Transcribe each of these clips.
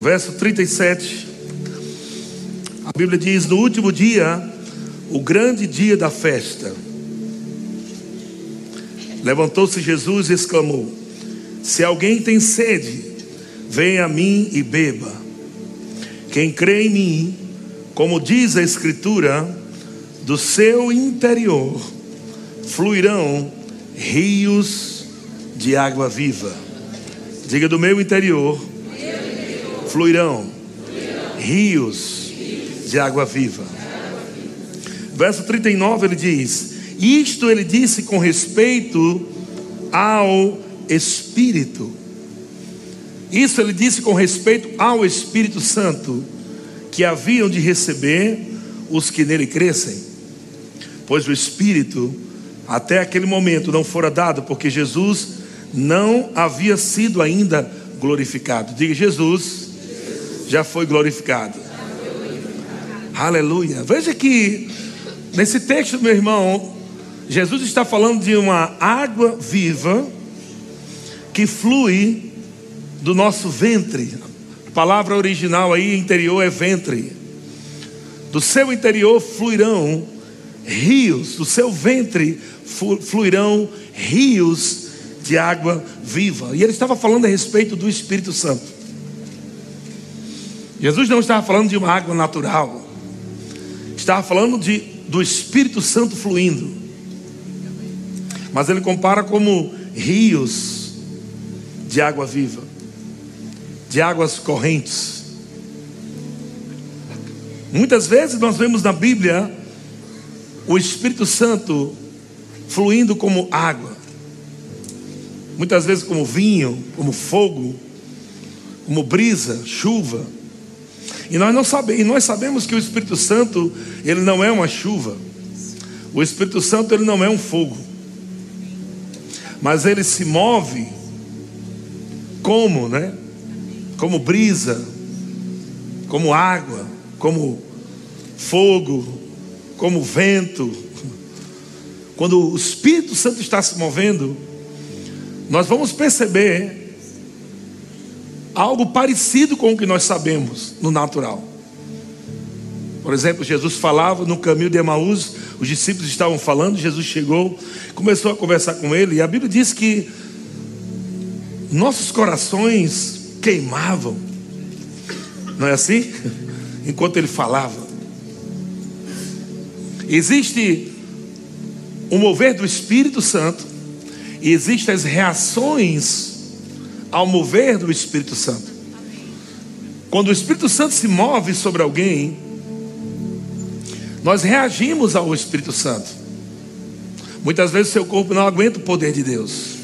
Verso 37. A Bíblia diz: No último dia, o grande dia da festa, levantou-se Jesus e exclamou: Se alguém tem sede, venha a mim e beba. Quem crê em mim, como diz a Escritura, do seu interior fluirão rios de água viva. Diga do meu interior fluirão rios de água viva. Verso 39 ele diz: Isto ele disse com respeito ao Espírito. Isso ele disse com respeito ao Espírito Santo, que haviam de receber os que nele crescem. Pois o Espírito, até aquele momento, não fora dado, porque Jesus não havia sido ainda glorificado. Diga, Jesus já foi glorificado. Aleluia. Veja que nesse texto, meu irmão, Jesus está falando de uma água viva que flui do nosso ventre. A palavra original aí interior é ventre. Do seu interior fluirão rios, do seu ventre fluirão rios de água viva. E ele estava falando a respeito do Espírito Santo. Jesus não estava falando de uma água natural, estava falando de, do Espírito Santo fluindo. Mas ele compara como rios de água viva, de águas correntes. Muitas vezes nós vemos na Bíblia o Espírito Santo fluindo como água, muitas vezes como vinho, como fogo, como brisa, chuva. E nós não sabemos, e nós sabemos que o Espírito Santo, ele não é uma chuva. O Espírito Santo ele não é um fogo. Mas ele se move como, né? Como brisa, como água, como fogo, como vento. Quando o Espírito Santo está se movendo, nós vamos perceber algo parecido com o que nós sabemos no natural. Por exemplo, Jesus falava no caminho de Emaús, os discípulos estavam falando, Jesus chegou, começou a conversar com ele, e a Bíblia diz que nossos corações queimavam, não é assim? Enquanto ele falava. Existe o mover do Espírito Santo, e existem as reações ao mover do Espírito Santo. Quando o Espírito Santo se move sobre alguém, nós reagimos ao Espírito Santo. Muitas vezes o seu corpo não aguenta o poder de Deus.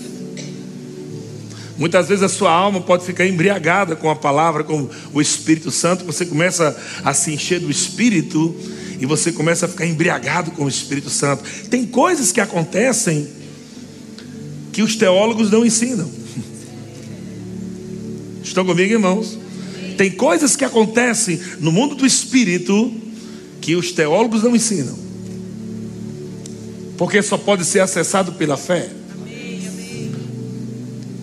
Muitas vezes a sua alma pode ficar embriagada com a palavra, com o Espírito Santo. Você começa a se encher do Espírito e você começa a ficar embriagado com o Espírito Santo. Tem coisas que acontecem que os teólogos não ensinam. Estão comigo, irmãos? Tem coisas que acontecem no mundo do espírito que os teólogos não ensinam. Porque só pode ser acessado pela fé. Amém, amém.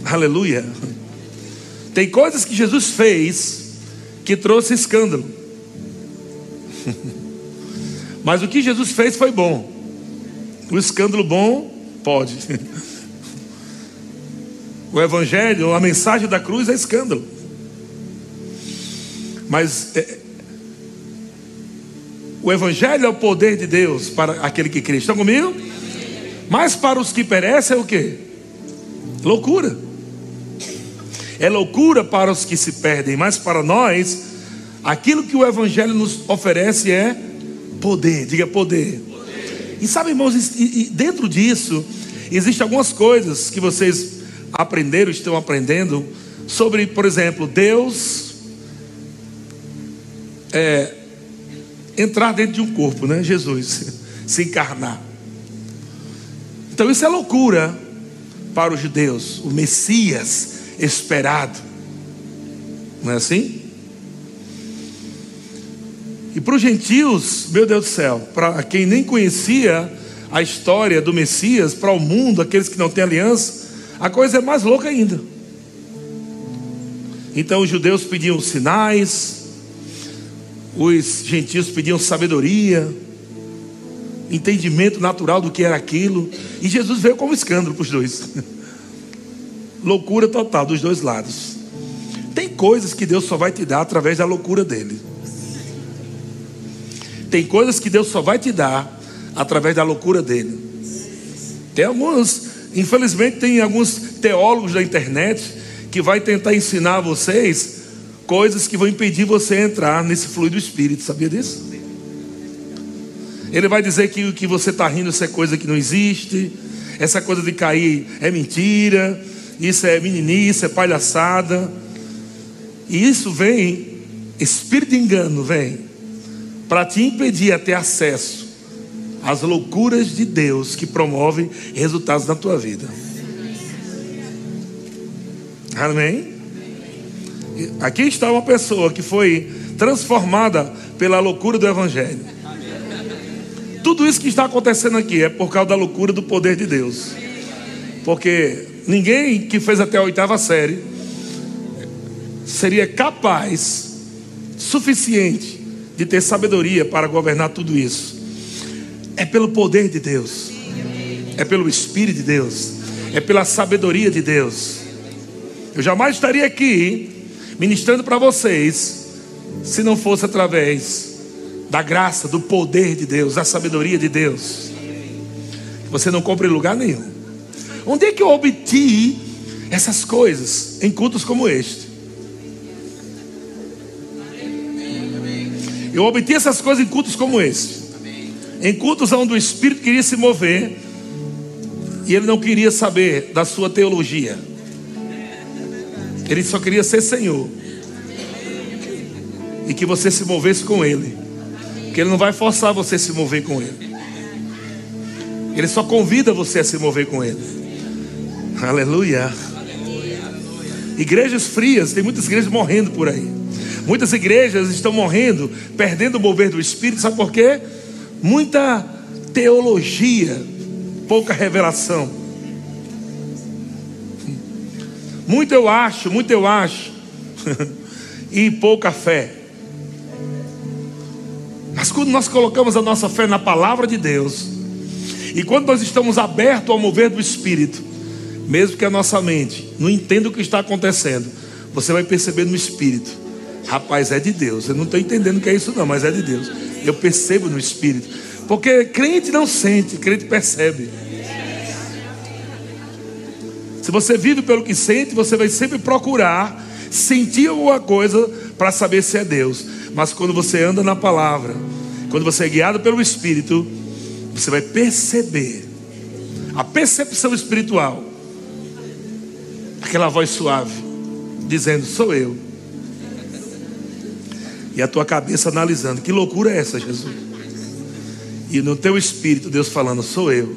Aleluia. Tem coisas que Jesus fez que trouxe escândalo. Mas o que Jesus fez foi bom. O escândalo bom pode. O Evangelho, a mensagem da cruz é escândalo. Mas é, o Evangelho é o poder de Deus para aquele que crê. Estão comigo? Mas para os que perecem é o que? Loucura. É loucura para os que se perdem, mas para nós, aquilo que o Evangelho nos oferece é poder. Diga poder. poder. E sabe, irmãos, e, dentro disso, existem algumas coisas que vocês aprenderam, estão aprendendo sobre, por exemplo, Deus é, entrar dentro de um corpo, né? Jesus se encarnar. Então isso é loucura para os judeus, o Messias esperado. Não é assim? E para os gentios, meu Deus do céu, para quem nem conhecia a história do Messias, para o mundo, aqueles que não têm aliança, a coisa é mais louca ainda. Então os judeus pediam sinais, os gentios pediam sabedoria, entendimento natural do que era aquilo, e Jesus veio como escândalo para os dois. loucura total dos dois lados. Tem coisas que Deus só vai te dar através da loucura dele. Tem coisas que Deus só vai te dar através da loucura dele. Tem alguns, infelizmente, tem alguns teólogos da internet que vai tentar ensinar a vocês coisas que vão impedir você entrar nesse fluido do Espírito. Sabia disso? Ele vai dizer que o que você está rindo isso é coisa que não existe, essa coisa de cair é mentira, isso é meninice, é palhaçada. E isso vem, espírito de engano vem, para te impedir a ter acesso às loucuras de Deus que promovem resultados na tua vida. Amém? Aqui está uma pessoa que foi transformada pela loucura do Evangelho. Tudo isso que está acontecendo aqui é por causa da loucura do poder de Deus. Porque ninguém que fez até a oitava série seria capaz, suficiente, de ter sabedoria para governar tudo isso. É pelo poder de Deus, é pelo Espírito de Deus, é pela sabedoria de Deus. Eu jamais estaria aqui ministrando para vocês se não fosse através da graça, do poder de Deus, da sabedoria de Deus. Você não compra em lugar nenhum. Onde é que eu obtive essas coisas em cultos como este? Eu obtive essas coisas em cultos como este. Em cultos onde o Espírito queria se mover e ele não queria saber da sua teologia. Ele só queria ser Senhor. E que você se movesse com Ele. Porque Ele não vai forçar você a se mover com Ele. Ele só convida você a se mover com Ele. Aleluia. Igrejas frias, tem muitas igrejas morrendo por aí. Muitas igrejas estão morrendo, perdendo o mover do Espírito, sabe por quê? Muita teologia, pouca revelação. Muito eu acho, muito eu acho, e pouca fé. Mas quando nós colocamos a nossa fé na palavra de Deus, e quando nós estamos abertos ao mover do Espírito, mesmo que a nossa mente não entenda o que está acontecendo, você vai perceber no espírito. Rapaz, é de Deus. Eu não estou entendendo o que é isso, não, mas é de Deus. Eu percebo no espírito. Porque crente não sente, crente percebe. Se você vive pelo que sente, você vai sempre procurar sentir alguma coisa para saber se é Deus. Mas quando você anda na palavra, quando você é guiado pelo Espírito, você vai perceber a percepção espiritual aquela voz suave, dizendo: Sou eu. E a tua cabeça analisando: Que loucura é essa, Jesus? E no teu espírito, Deus falando: Sou eu.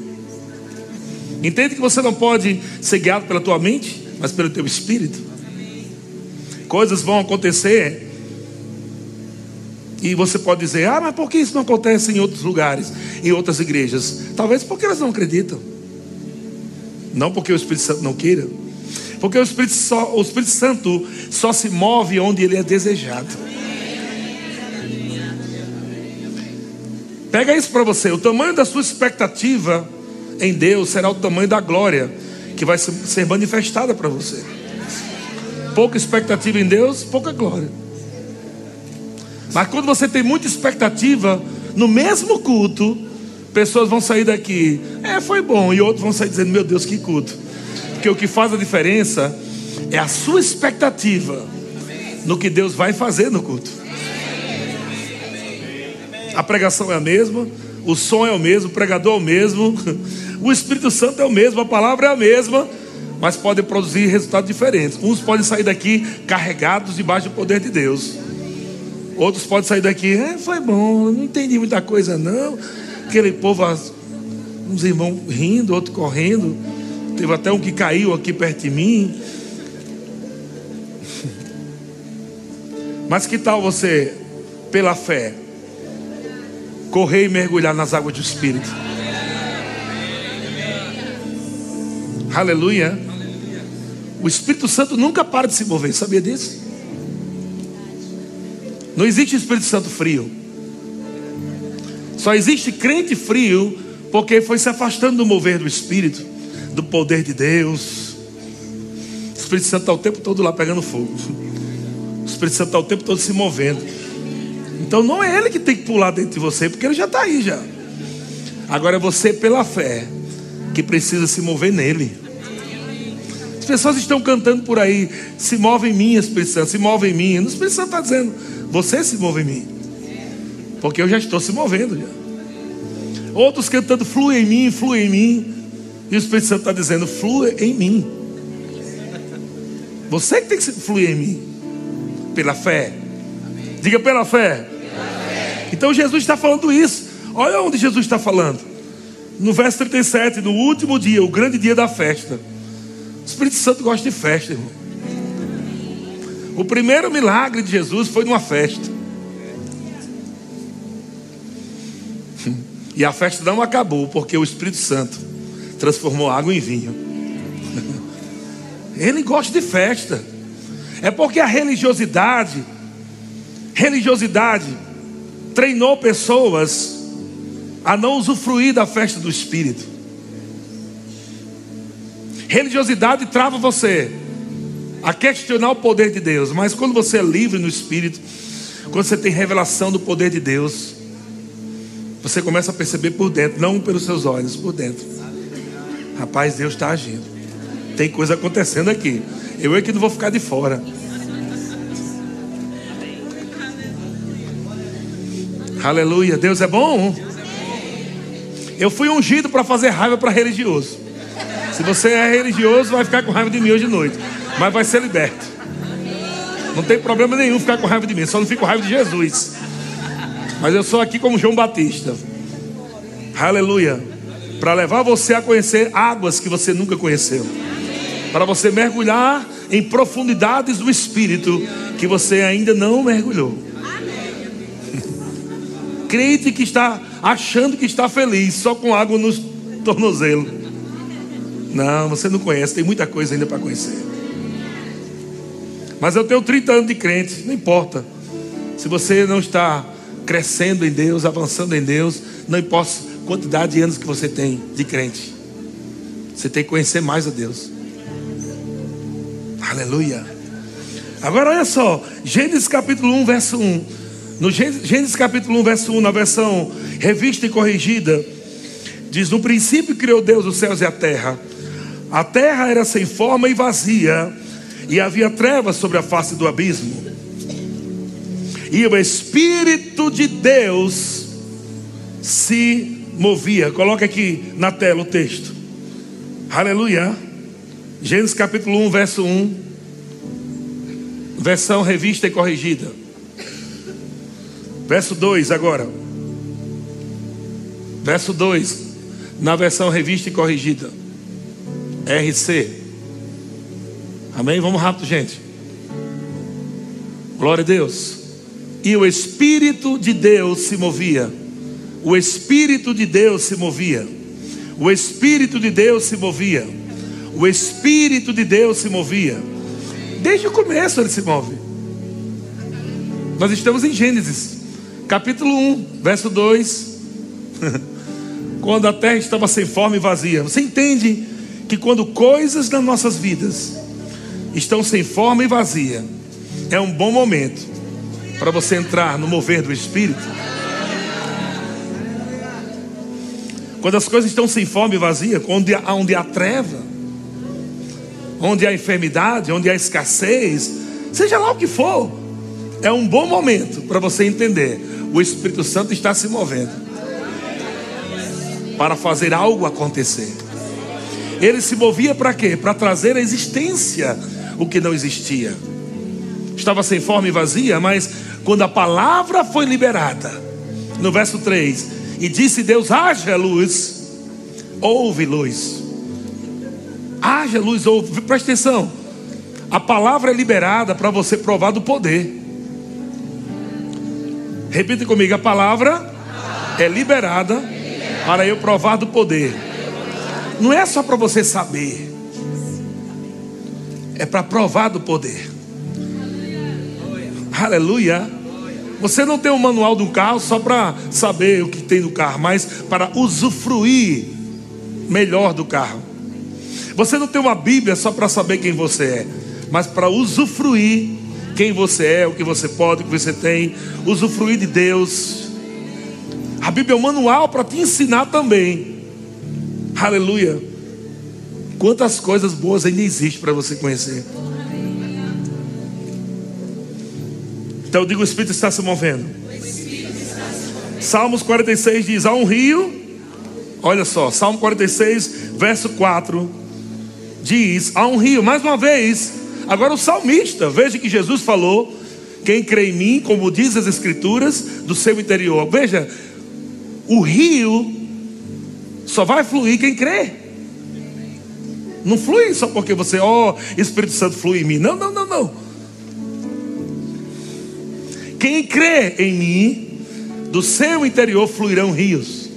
Entende que você não pode ser guiado pela tua mente, mas pelo teu espírito. Coisas vão acontecer. E você pode dizer: Ah, mas por que isso não acontece em outros lugares, em outras igrejas? Talvez porque elas não acreditam. Não porque o Espírito Santo não queira. Porque o Espírito, só, o Espírito Santo só se move onde ele é desejado. Pega isso para você. O tamanho da sua expectativa em Deus será o tamanho da glória que vai ser manifestada para você. Pouca expectativa em Deus, pouca glória. Mas quando você tem muita expectativa, no mesmo culto, pessoas vão sair daqui, é, foi bom, e outros vão sair dizendo, meu Deus, que culto. Porque o que faz a diferença é a sua expectativa no que Deus vai fazer no culto. A pregação é a mesma, o som é o mesmo, o pregador é o mesmo, o Espírito Santo é o mesmo, a palavra é a mesma, mas podem produzir resultados diferentes. Uns podem sair daqui carregados debaixo do poder de Deus. Outros podem sair daqui, é, foi bom, não entendi muita coisa não. Aquele povo, uns irmãos rindo, outros correndo. Teve até um que caiu aqui perto de mim. Mas que tal você, pela fé, correr e mergulhar nas águas do Espírito? Aleluia. O Espírito Santo nunca para de se mover, sabia disso? Não existe Espírito Santo frio. Só existe crente frio porque foi se afastando do mover do Espírito, do poder de Deus. O Espírito Santo está o tempo todo lá pegando fogo. O Espírito Santo está o tempo todo se movendo. Então não é ele que tem que pular dentro de você, porque ele já está aí já. Agora é você pela fé que precisa se mover nele. As pessoas estão cantando por aí, se move em mim, Espírito Santo, se move em mim. O Espírito Santo está dizendo, você se move em mim. Porque eu já estou se movendo já. Outros cantando, flui em mim, flui em mim. E o Espírito Santo está dizendo, flui em mim. Você que tem que fluir em mim. Pela fé. Diga pela fé. Então Jesus está falando isso. Olha onde Jesus está falando. No verso 37, no último dia, o grande dia da festa. O Espírito Santo gosta de festa, irmão. O primeiro milagre de Jesus foi numa festa. E a festa não acabou, porque o Espírito Santo transformou água em vinho. Ele gosta de festa. É porque a religiosidade, religiosidade, treinou pessoas a não usufruir da festa do Espírito. Religiosidade trava você a questionar o poder de Deus, mas quando você é livre no Espírito, quando você tem revelação do poder de Deus, você começa a perceber por dentro, não pelos seus olhos, por dentro. Rapaz, Deus está agindo. Tem coisa acontecendo aqui. Eu é que não vou ficar de fora. Aleluia, Deus é bom. Eu fui ungido para fazer raiva para religioso. Se você é religioso, vai ficar com raiva de mim hoje de noite, mas vai ser liberto. Não tem problema nenhum ficar com raiva de mim, só não fico com raiva de Jesus. Mas eu sou aqui como João Batista. Aleluia. Para levar você a conhecer águas que você nunca conheceu. Para você mergulhar em profundidades do Espírito que você ainda não mergulhou. Crente que está achando que está feliz só com água no tornozelo. Não, você não conhece, tem muita coisa ainda para conhecer. Mas eu tenho 30 anos de crente, não importa. Se você não está crescendo em Deus, avançando em Deus, não importa a quantidade de anos que você tem de crente. Você tem que conhecer mais a Deus. Aleluia. Agora olha só, Gênesis capítulo 1, verso 1. No Gênesis capítulo 1, verso 1, na versão revista e corrigida, diz: No princípio criou Deus os céus e a terra. A terra era sem forma e vazia, e havia trevas sobre a face do abismo e o Espírito de Deus se movia. Coloca aqui na tela o texto. Aleluia. Gênesis capítulo 1, verso 1. Versão revista e corrigida. Verso 2 agora. Verso 2. Na versão revista e corrigida. RC. Amém? Vamos rápido, gente. Glória a Deus. E o Espírito de Deus se movia. O Espírito de Deus se movia. O Espírito de Deus se movia. O Espírito de Deus se movia. Desde o começo ele se move. Nós estamos em Gênesis, capítulo 1, verso 2. quando a terra estava sem forma e vazia. Você entende que quando coisas nas nossas vidas estão sem forma e vazia, é um bom momento para você entrar no mover do Espírito. Quando as coisas estão sem fome e vazia, onde, onde há treva, onde há enfermidade, onde há escassez, seja lá o que for, é um bom momento para você entender: o Espírito Santo está se movendo para fazer algo acontecer. Ele se movia para quê? Para trazer à existência o que não existia estava sem forma e vazia, mas quando a palavra foi liberada, no verso 3, e disse Deus: haja luz, houve luz. Haja luz, houve. Presta atenção. A palavra é liberada para você provar do poder. Repita comigo: a palavra é liberada para eu provar do poder. Não é só para você saber, é para provar do poder. Aleluia. Você não tem um manual do carro só para saber o que tem no carro, mas para usufruir melhor do carro. Você não tem uma Bíblia só para saber quem você é, mas para usufruir quem você é, o que você pode, o que você tem, usufruir de Deus. A Bíblia é um manual para te ensinar também. Aleluia. Quantas coisas boas ainda existem para você conhecer. Então eu digo: o Espírito está se movendo. Salmos 46 diz: há um rio. Olha só, Salmo 46, verso 4 diz: há um rio. Mais uma vez, agora o salmista, veja que Jesus falou: quem crê em mim, como diz as Escrituras, do seu interior. Veja, o rio só vai fluir quem crê. Não flui só porque você, ó, oh, Espírito Santo flui em mim. Não, não, não, não. Quem crê em mim, do seu interior fluirão rios.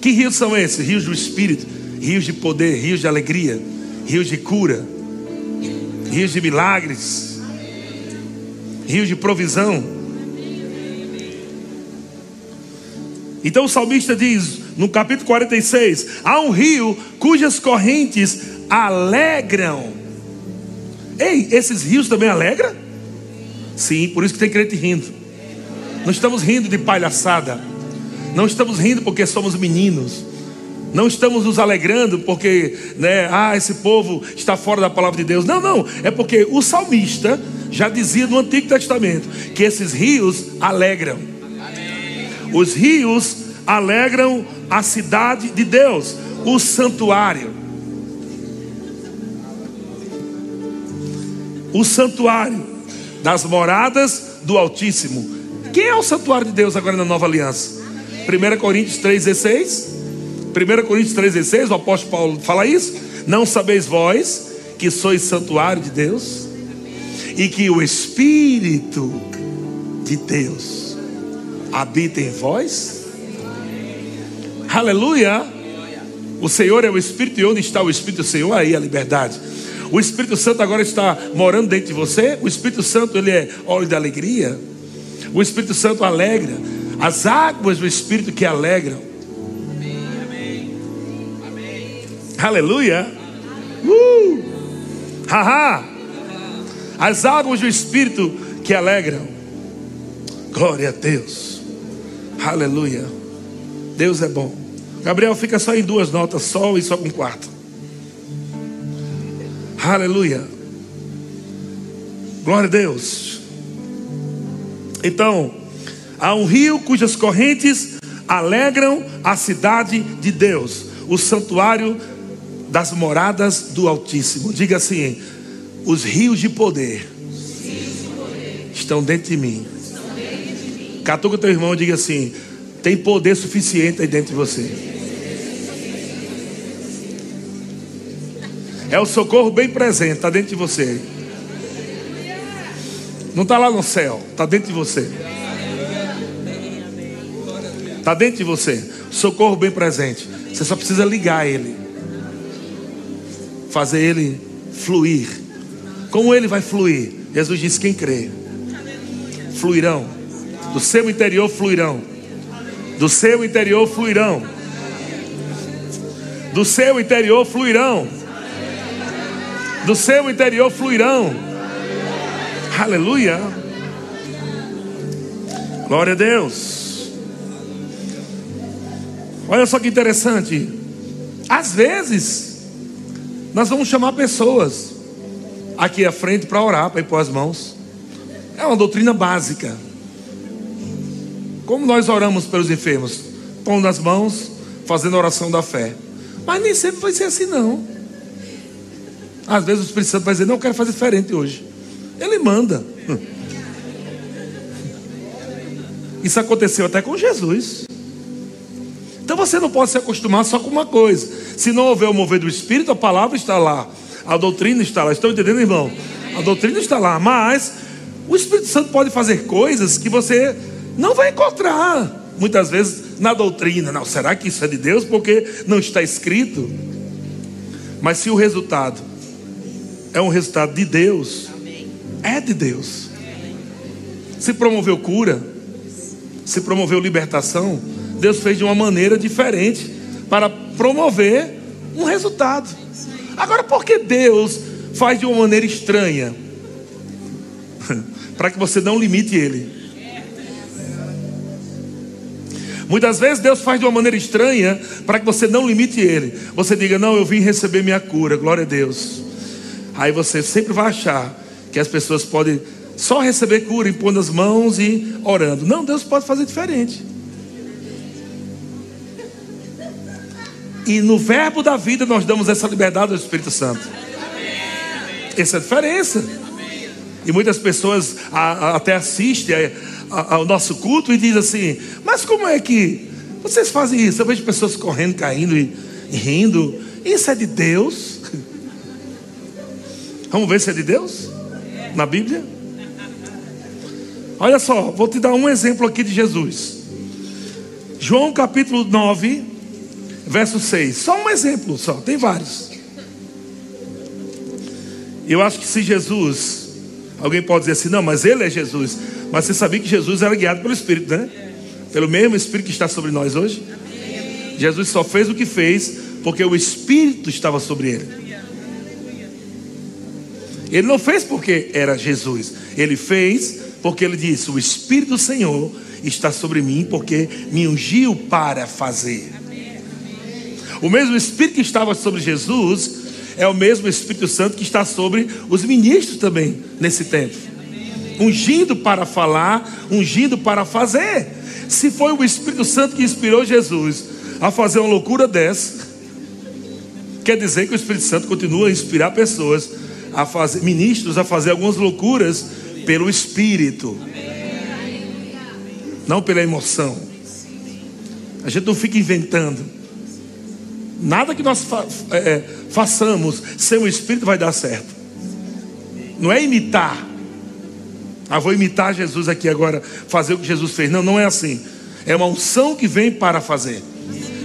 Que rios são esses? Rios do Espírito, rios de poder, rios de alegria, rios de cura, rios de milagres, rios de provisão. Então o salmista diz no capítulo 46: há um rio cujas correntes alegram. Ei, esses rios também alegram? Sim, por isso que tem crente rindo. Não estamos rindo de palhaçada. Não estamos rindo porque somos meninos. Não estamos nos alegrando porque, né, ah, esse povo está fora da palavra de Deus. Não, não. É porque o salmista já dizia no Antigo Testamento que esses rios alegram. Os rios alegram a cidade de Deus, o santuário. O santuário das moradas do Altíssimo. Quem é o santuário de Deus agora na nova aliança? 1 Coríntios 3,16. 1 Coríntios 3,16, o apóstolo Paulo fala isso. Não sabeis vós que sois santuário de Deus? E que o Espírito de Deus habita em vós? Aleluia! O Senhor é o Espírito, e onde está o Espírito do Senhor? Aí a liberdade. O Espírito Santo agora está morando dentro de você. O Espírito Santo, ele é óleo da alegria. O Espírito Santo alegra. As águas do Espírito que alegram. Aleluia. Uh! As águas do Espírito que alegram. Glória a Deus. Aleluia. Deus é bom. Gabriel fica só em duas notas, sol e só com quarto. Aleluia. Glória a Deus. Então, há um rio cujas correntes alegram a cidade de Deus, o santuário das moradas do Altíssimo. Diga assim: os rios de poder, estão dentro de mim. Catuca teu irmão diga assim: tem poder suficiente aí dentro de você. É o socorro bem presente, está dentro de você. Não está lá no céu, está dentro de você. Está dentro de você. Socorro bem presente. Você só precisa ligar ele. Fazer ele fluir. Como ele vai fluir? Jesus disse: quem crê, fluirão. Do seu interior fluirão. Do seu interior fluirão. Do seu interior fluirão do seu interior fluirão. Aleluia. Glória a Deus. Olha só que interessante. Às vezes, nós vamos chamar pessoas aqui à frente para orar, para impor as mãos. É uma doutrina básica. Como nós oramos pelos enfermos? Pondo as mãos, fazendo a oração da fé. Mas nem sempre vai ser assim, não. Às vezes o Espírito Santo vai dizer: Não, eu quero fazer diferente hoje. Ele manda. Isso aconteceu até com Jesus. Então você não pode se acostumar só com uma coisa. Se não houver o mover do Espírito, a palavra está lá. A doutrina está lá. Estão entendendo, irmão? A doutrina está lá. Mas o Espírito Santo pode fazer coisas que você não vai encontrar. Muitas vezes na doutrina. Não, será que isso é de Deus? Porque não está escrito. Mas se o resultado é um resultado de Deus, é de Deus. Se promoveu cura, se promoveu libertação, Deus fez de uma maneira diferente para promover um resultado. Agora, por que Deus faz de uma maneira estranha? para que você não limite Ele. Muitas vezes Deus faz de uma maneira estranha para que você não limite Ele. Você diga, não, eu vim receber minha cura, glória a Deus. Aí você sempre vai achar que as pessoas podem só receber cura impondo as mãos e orando. Não, Deus pode fazer diferente. E no verbo da vida nós damos essa liberdade ao Espírito Santo. Essa é a diferença. E muitas pessoas até assistem ao nosso culto e dizem assim: Mas como é que vocês fazem isso? Eu vejo pessoas correndo, caindo e, e rindo. Isso é de Deus? Vamos ver se é de Deus? Na Bíblia? Olha só, vou te dar um exemplo aqui de Jesus. João capítulo 9, verso 6. Só um exemplo, só, tem vários. Eu acho que se Jesus, alguém pode dizer assim, não, mas ele é Jesus. Mas você sabia que Jesus era guiado pelo Espírito, né? Pelo mesmo Espírito que está sobre nós hoje. Jesus só fez o que fez porque o Espírito estava sobre ele. Ele não fez porque era Jesus. Ele fez porque ele disse: O Espírito do Senhor está sobre mim, porque me ungiu para fazer. O mesmo Espírito que estava sobre Jesus é o mesmo Espírito Santo que está sobre os ministros também nesse tempo. Ungindo para falar, ungindo para fazer. Se foi o Espírito Santo que inspirou Jesus a fazer uma loucura dessa, quer dizer que o Espírito Santo continua a inspirar pessoas a fazer ministros a fazer algumas loucuras pelo espírito. Não pela emoção. A gente não fica inventando. Nada que nós fa é, é, façamos sem o Espírito vai dar certo. Não é imitar. Ah, vou imitar Jesus aqui agora, fazer o que Jesus fez. Não, não é assim. É uma unção que vem para fazer.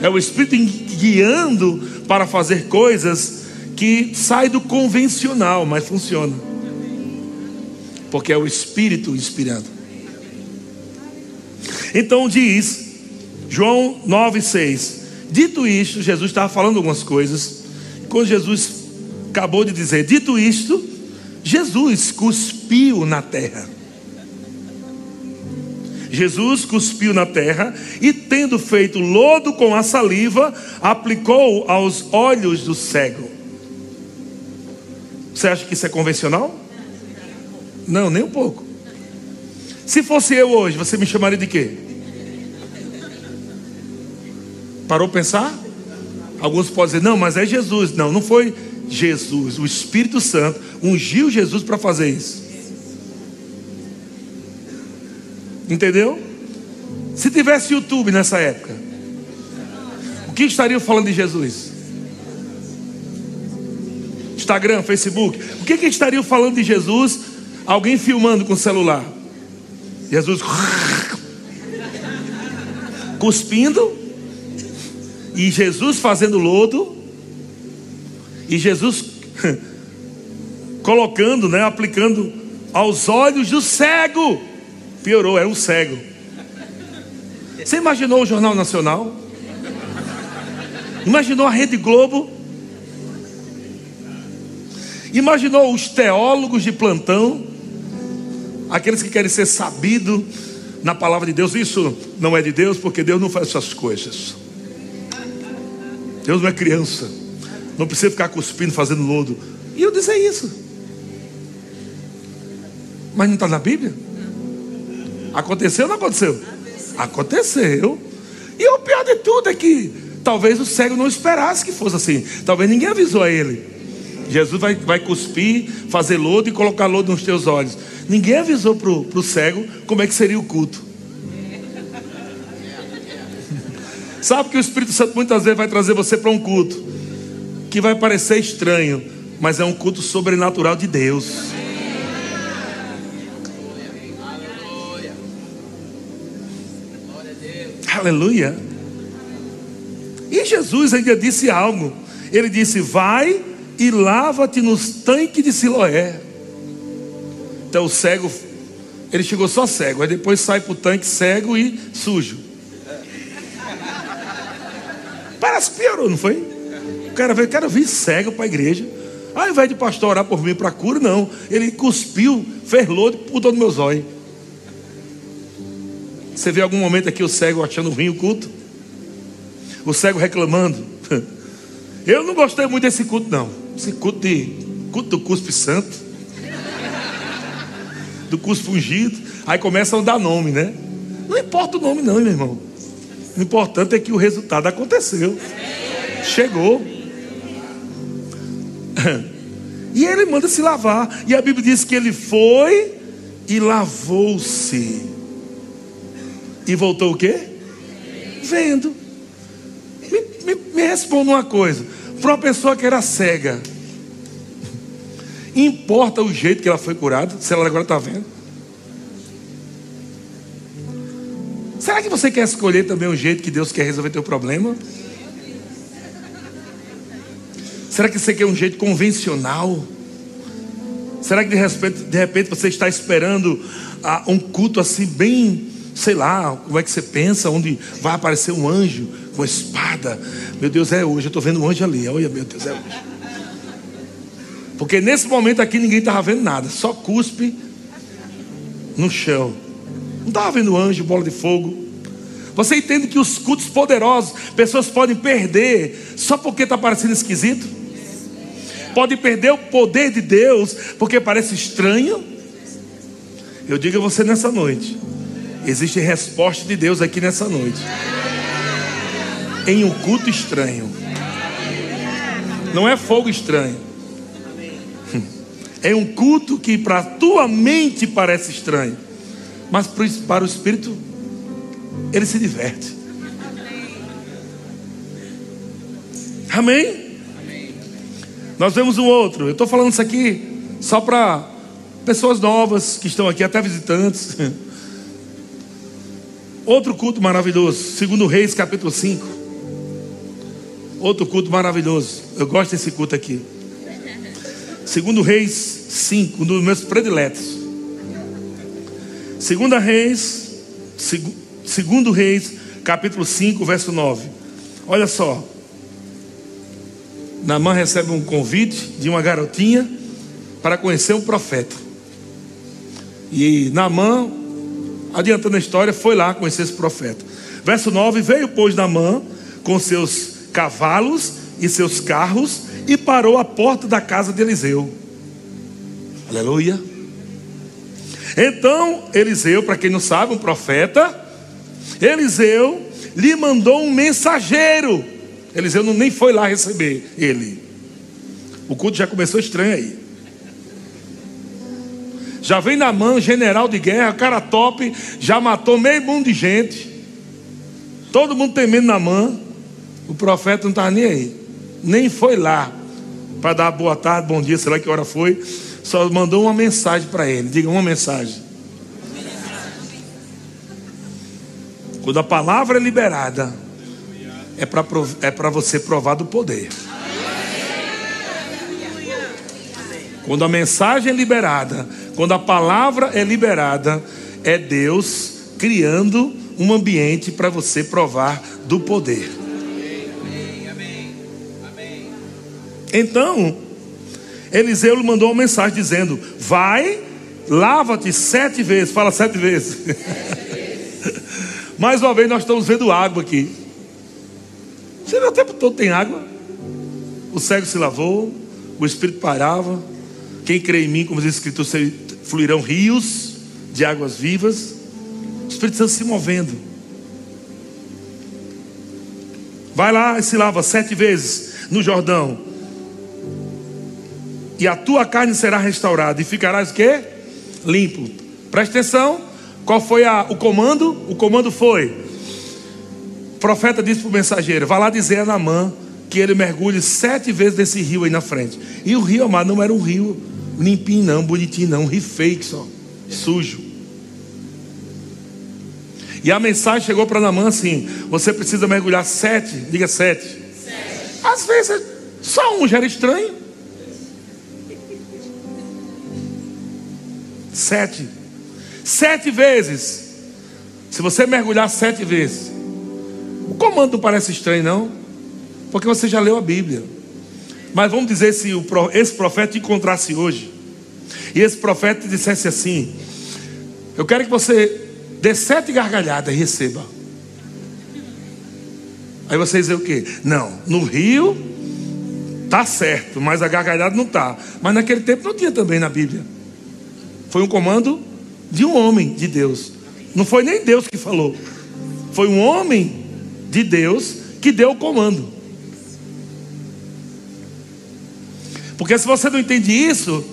É o Espírito guiando para fazer coisas que sai do convencional, mas funciona. Porque é o Espírito inspirando. Então diz, João 9,6. Dito isto, Jesus estava falando algumas coisas. Quando Jesus acabou de dizer, dito isto, Jesus cuspiu na terra. Jesus cuspiu na terra e, tendo feito lodo com a saliva, aplicou aos olhos do cego. Você acha que isso é convencional? Não, nem um pouco. Se fosse eu hoje, você me chamaria de quê? Parou pensar? Alguns podem dizer, não, mas é Jesus. Não, não foi Jesus. O Espírito Santo ungiu Jesus para fazer isso. Entendeu? Se tivesse YouTube nessa época, o que estariam falando de Jesus? Instagram, Facebook. O que, que estariam falando de Jesus? Alguém filmando com o celular. Jesus cuspindo. E Jesus fazendo lodo. E Jesus colocando, né, aplicando aos olhos do cego. Piorou, era um cego. Você imaginou o Jornal Nacional? Imaginou a Rede Globo? Imaginou os teólogos de plantão, aqueles que querem ser sabidos na palavra de Deus. Isso não é de Deus, porque Deus não faz essas coisas. Deus não é criança, não precisa ficar cuspindo, fazendo lodo. E eu dizer isso, mas não está na Bíblia? Aconteceu ou não aconteceu? Aconteceu. E o pior de tudo é que talvez o cego não esperasse que fosse assim. Talvez ninguém avisou a ele. Jesus vai, vai cuspir, fazer lodo e colocar lodo nos teus olhos. Ninguém avisou para o cego como é que seria o culto. Sabe que o Espírito Santo muitas vezes vai trazer você para um culto que vai parecer estranho, mas é um culto sobrenatural de Deus. Aleluia. E Jesus ainda disse algo. Ele disse: Vai e lava-te nos tanques de Siloé. Então o cego Ele chegou só cego, aí depois sai pro tanque cego e sujo. Parece que piorou, não foi? O cara veio, quero vir cego para a igreja. Ao invés de pastor orar por mim para cura, não. Ele cuspiu, ferlou e putou no meus olhos. Você vê algum momento aqui o cego achando ruim o culto? O cego reclamando. Eu não gostei muito desse culto, não. Esse culto de culto do cuspe santo. Do cuspe ungido. Aí começam a dar nome, né? Não importa o nome, não, meu irmão. O importante é que o resultado aconteceu. Chegou. E ele manda se lavar. E a Bíblia diz que ele foi e lavou-se. E voltou o quê? Vendo. Me, me, me responda uma coisa. Para uma pessoa que era cega, importa o jeito que ela foi curada, se ela agora está vendo? Será que você quer escolher também o jeito que Deus quer resolver teu problema? Será que você quer um jeito convencional? Será que de repente, de repente você está esperando ah, um culto assim bem, sei lá, como é que você pensa, onde vai aparecer um anjo com espada? Meu Deus, é hoje, eu estou vendo um anjo ali. Olha, meu Deus, é hoje. Porque nesse momento aqui ninguém estava vendo nada, só cuspe no chão. Não estava vendo anjo, bola de fogo. Você entende que os cultos poderosos, pessoas podem perder só porque está parecendo esquisito? pode perder o poder de Deus porque parece estranho. Eu digo a você nessa noite: existe resposta de Deus aqui nessa noite, em um culto estranho. Não é fogo estranho, é um culto que para tua mente parece estranho, mas para o Espírito ele se diverte. Amém? Nós vemos um outro. Eu estou falando isso aqui só para pessoas novas que estão aqui, até visitantes. Outro culto maravilhoso, segundo Reis, capítulo 5. Outro culto maravilhoso. Eu gosto desse culto aqui. Segundo Reis 5, um dos meus prediletos. Segunda Reis, seg, segundo Reis, capítulo 5, verso 9. Olha só. Namã recebe um convite de uma garotinha para conhecer um profeta. E Namã, adiantando a história, foi lá conhecer esse profeta. Verso 9: Veio, pois, Namã com seus cavalos e seus carros e parou à porta da casa de Eliseu. Aleluia. Então, Eliseu, para quem não sabe, um profeta, Eliseu lhe mandou um mensageiro Eliseu não, nem foi lá receber ele. O culto já começou estranho aí. Já vem na mão, general de guerra, cara top, já matou meio mundo de gente. Todo mundo tem medo na mão. O profeta não estava nem aí. Nem foi lá para dar boa tarde, bom dia, sei lá que hora foi. Só mandou uma mensagem para ele. Diga uma mensagem. Quando a palavra é liberada, é para é você provar do poder. Quando a mensagem é liberada, quando a palavra é liberada, é Deus criando um ambiente para você provar do poder. Então, Eliseu lhe mandou uma mensagem dizendo: Vai, lava-te sete vezes. Fala sete vezes. Mais uma vez nós estamos vendo água aqui. Você vê o tempo todo tem água. O cego se lavou, o Espírito parava. Quem crê em mim, como diz escrito, fluirão rios de águas vivas. O Espírito Santo se movendo. Vai lá e se lava sete vezes no Jordão. E a tua carne será restaurada. E ficarás o quê? Limpo. Presta atenção. Qual foi a, o comando? O comando foi: o profeta disse para o mensageiro: Vá lá dizer a Namã que ele mergulhe sete vezes nesse rio aí na frente. E o rio, amado, não era um rio limpinho, não, bonitinho, não, um rio fake só, sujo. E a mensagem chegou para Namã assim: Você precisa mergulhar sete, diga sete. sete. Às vezes, só um já era estranho. Sete. sete vezes. Se você mergulhar sete vezes, o comando parece estranho, não, porque você já leu a Bíblia. Mas vamos dizer se esse profeta encontrasse hoje, e esse profeta dissesse assim: Eu quero que você dê sete gargalhadas e receba. Aí você dizer o quê? Não, no rio tá certo, mas a gargalhada não tá. Mas naquele tempo não tinha também na Bíblia. Foi um comando de um homem de Deus. Não foi nem Deus que falou. Foi um homem de Deus que deu o comando. Porque se você não entende isso,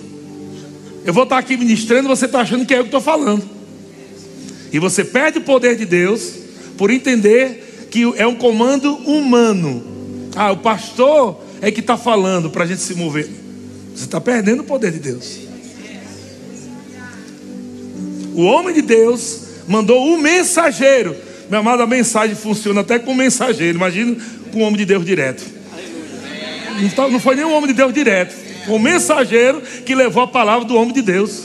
eu vou estar aqui ministrando e você está achando que é eu que estou falando. E você perde o poder de Deus por entender que é um comando humano. Ah, o pastor é que está falando para a gente se mover. Você está perdendo o poder de Deus. O homem de Deus mandou o mensageiro. Meu amado, a mensagem funciona até com o mensageiro. Imagina com o homem de Deus direto. Tá, não foi nem o homem de Deus direto. O mensageiro que levou a palavra do homem de Deus.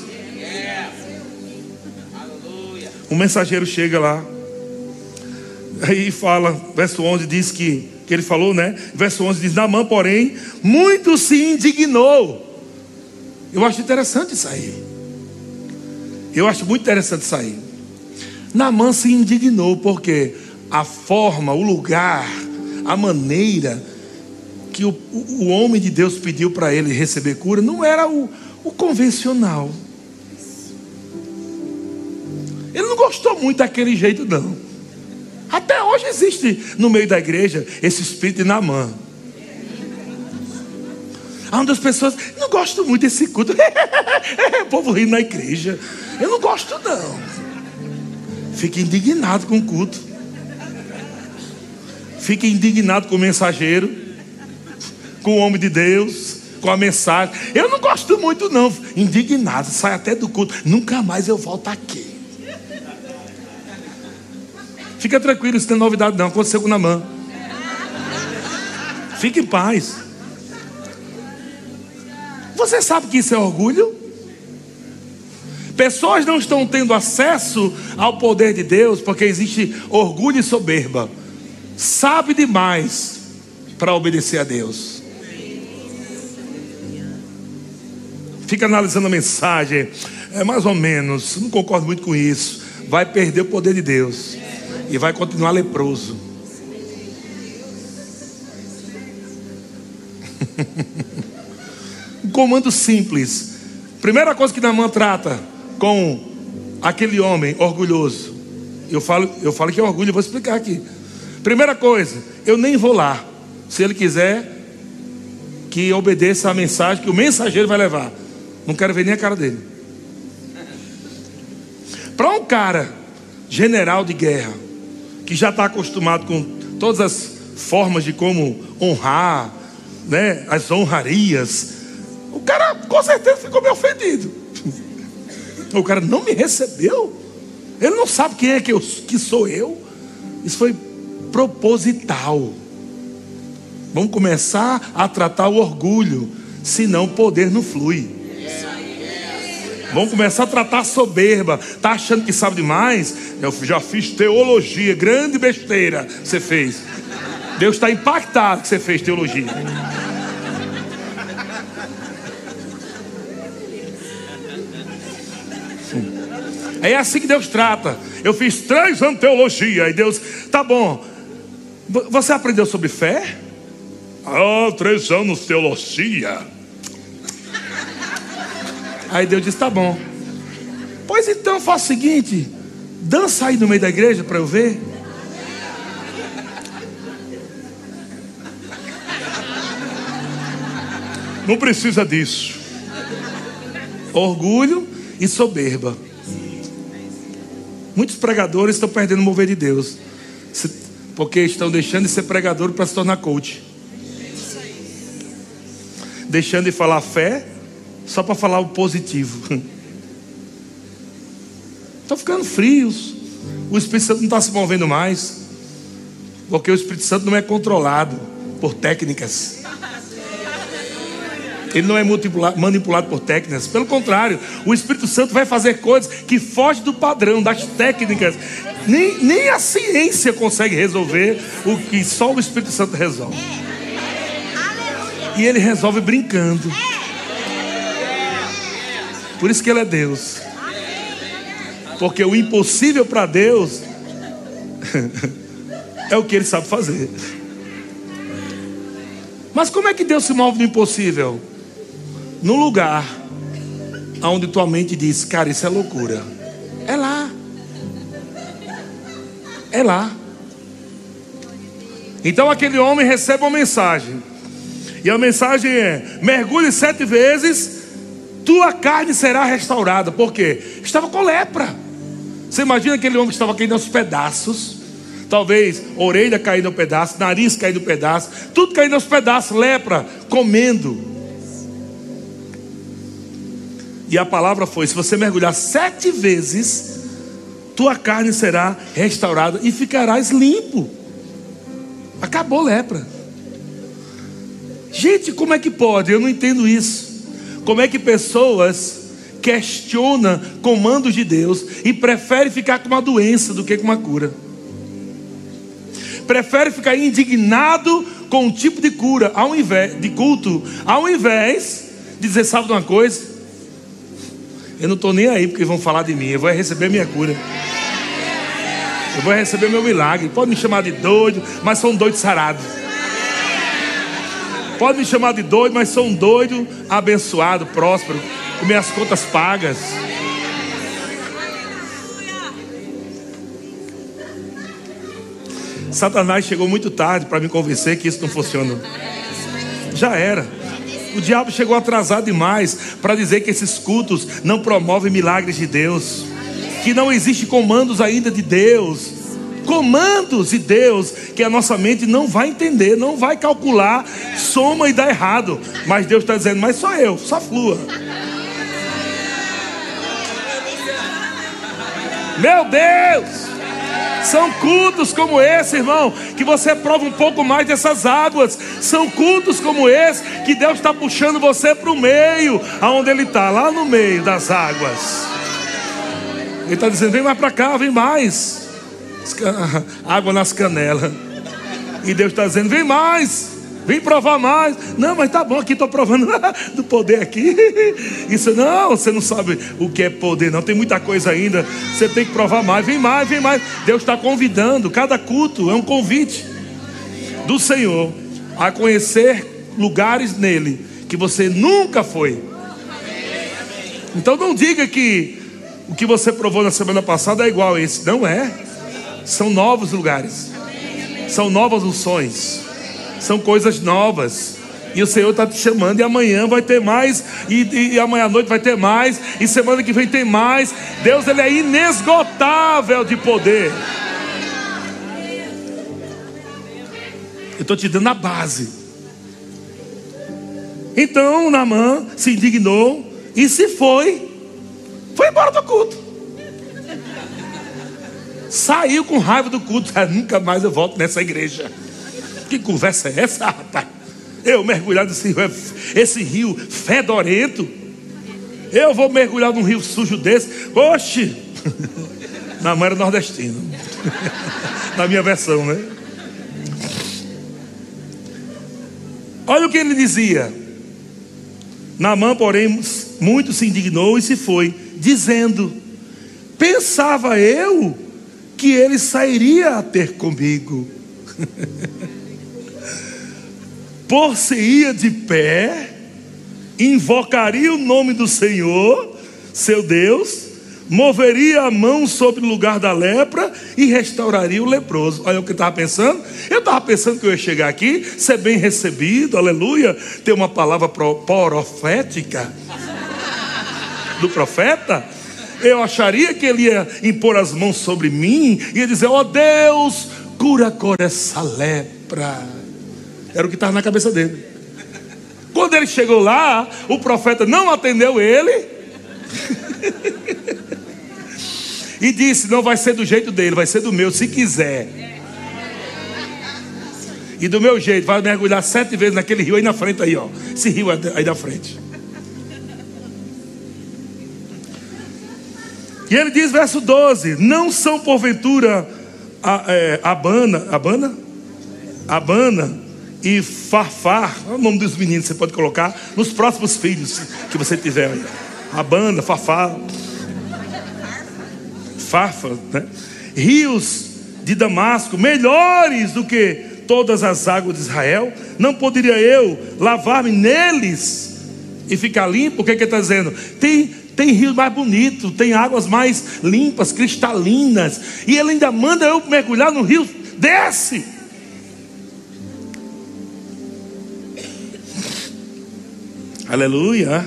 O mensageiro chega lá. Aí fala, verso 11 diz que, que ele falou, né? Verso 11 diz: Namã, porém, muito se indignou. Eu acho interessante isso aí. Eu acho muito interessante isso aí. Namã se indignou porque a forma, o lugar, a maneira que o, o homem de Deus pediu para ele receber cura não era o, o convencional. Ele não gostou muito daquele jeito, não. Até hoje existe no meio da igreja esse espírito de Namã. Onde as pessoas não gosto muito desse culto. o povo rindo na igreja. Eu não gosto, não. Fica indignado com o culto. Fica indignado com o mensageiro com o homem de Deus, com a mensagem. Eu não gosto muito, não. Indignado, sai até do culto. Nunca mais eu volto aqui. Fica tranquilo, isso não tem novidade, não. Aconteceu com Namã. Fique em paz. Você sabe que isso é orgulho? Pessoas não estão tendo acesso ao poder de Deus porque existe orgulho e soberba. Sabe demais para obedecer a Deus. fica analisando a mensagem, é mais ou menos, não concordo muito com isso. Vai perder o poder de Deus e vai continuar leproso. comando simples. Primeira coisa que Namã trata com aquele homem orgulhoso. Eu falo, eu falo que é orgulho, vou explicar aqui. Primeira coisa, eu nem vou lá. Se ele quiser que obedeça a mensagem que o mensageiro vai levar. Não quero ver nem a cara dele. Para um cara, general de guerra, que já está acostumado com todas as formas de como honrar, né, as honrarias, o cara com certeza ficou meio ofendido. O cara não me recebeu. Ele não sabe quem é que, eu, que sou eu. Isso foi proposital. Vamos começar a tratar o orgulho, senão o poder não flui. Vamos começar a tratar soberba. Tá achando que sabe demais? Eu já fiz teologia, grande besteira você fez. Deus está impactado que você fez teologia. É assim que Deus trata. Eu fiz três anos de teologia. E Deus, tá bom. Você aprendeu sobre fé? Ah, três anos teologia. Aí Deus disse: Tá bom. Pois então faça o seguinte: dança aí no meio da igreja para eu ver. Não precisa disso. Orgulho e soberba. Muitos pregadores estão perdendo o mover de Deus. Porque estão deixando de ser pregador para se tornar coach. Deixando de falar fé só para falar o positivo. Estão ficando frios. O Espírito Santo não está se movendo mais. Porque o Espírito Santo não é controlado por técnicas. Ele não é manipulado por técnicas. Pelo contrário, o Espírito Santo vai fazer coisas que fogem do padrão, das técnicas. Nem, nem a ciência consegue resolver o que só o Espírito Santo resolve. E ele resolve brincando. Por isso que ele é Deus. Porque o impossível para Deus é o que ele sabe fazer. Mas como é que Deus se move no impossível? No lugar onde tua mente diz, cara, isso é loucura. É lá. É lá. Então aquele homem recebe uma mensagem. E a mensagem é: mergulhe sete vezes, tua carne será restaurada. Por quê? Estava com lepra. Você imagina aquele homem que estava caindo aos pedaços. Talvez orelha caindo aos pedaços, nariz caindo aos pedaços, tudo caindo aos pedaços, lepra, comendo. E a palavra foi: se você mergulhar sete vezes, tua carne será restaurada e ficarás limpo. Acabou lepra. Gente, como é que pode? Eu não entendo isso. Como é que pessoas questionam comandos de Deus e preferem ficar com uma doença do que com uma cura? Prefere ficar indignado com um tipo de cura, ao invés de culto, ao invés de dizer, sabe de uma coisa? Eu não estou nem aí porque vão falar de mim, eu vou receber minha cura. Eu vou receber meu milagre. Pode me chamar de doido, mas sou um doido sarado. Pode me chamar de doido, mas sou um doido abençoado, próspero, com minhas contas pagas. Satanás chegou muito tarde para me convencer que isso não funciona. Já era. O diabo chegou atrasado demais para dizer que esses cultos não promovem milagres de Deus, que não existe comandos ainda de Deus, comandos de Deus que a nossa mente não vai entender, não vai calcular, soma e dá errado. Mas Deus está dizendo, mas só eu, só flua. Meu Deus! São cultos como esse, irmão, que você prova um pouco mais dessas águas. São cultos como esse que Deus está puxando você para o meio, aonde Ele está, lá no meio das águas. Ele está dizendo: vem mais para cá, vem mais. Água nas canelas. E Deus está dizendo: vem mais. Vem provar mais. Não, mas tá bom, aqui estou provando do poder aqui. Isso não, você não sabe o que é poder, não. Tem muita coisa ainda. Você tem que provar mais. Vem mais, vem mais. Deus está convidando. Cada culto é um convite do Senhor a conhecer lugares nele que você nunca foi. Então não diga que o que você provou na semana passada é igual a esse. Não é. São novos lugares. São novas unções são coisas novas. E o Senhor está te chamando, e amanhã vai ter mais, e, e, amanhã à noite vai ter mais, e semana que vem tem mais. Deus ele é inesgotável de poder. Eu estou te dando a base. Então Namã se indignou e se foi. Foi embora do culto. Saiu com raiva do culto. Nunca mais eu volto nessa igreja. Que conversa é essa, rapaz? Eu mergulhar nesse rio, esse rio fedorento. Eu vou mergulhar num rio sujo desse. Oxe! Na mãe era nordestina. Na minha versão, né? Olha o que ele dizia. Namã, porém, muito se indignou e se foi, dizendo: Pensava eu que ele sairia a ter comigo. por-se-ia de pé, invocaria o nome do Senhor, seu Deus, moveria a mão sobre o lugar da lepra e restauraria o leproso. Olha o que eu estava pensando. Eu estava pensando que eu ia chegar aqui, ser bem recebido, aleluia, ter uma palavra profética do profeta. Eu acharia que ele ia impor as mãos sobre mim e ia dizer: Ó oh Deus, cura agora essa lepra. Era o que estava na cabeça dele. Quando ele chegou lá, o profeta não atendeu ele. e disse: Não vai ser do jeito dele, vai ser do meu, se quiser. e do meu jeito, vai mergulhar sete vezes naquele rio aí na frente aí, ó. Esse rio aí da frente. E ele diz, verso 12: Não são porventura a, é, Abana, Abana? Abana e Farfar, é o nome dos meninos você pode colocar nos próximos filhos que você tiver aí. Abana, Farfar, Farfa, né? Rios de Damasco, melhores do que todas as águas de Israel, não poderia eu lavar-me neles e ficar limpo? O que, é que está dizendo? Tem, tem rios mais bonitos, tem águas mais limpas, cristalinas, e ele ainda manda eu mergulhar no rio, desce. Aleluia.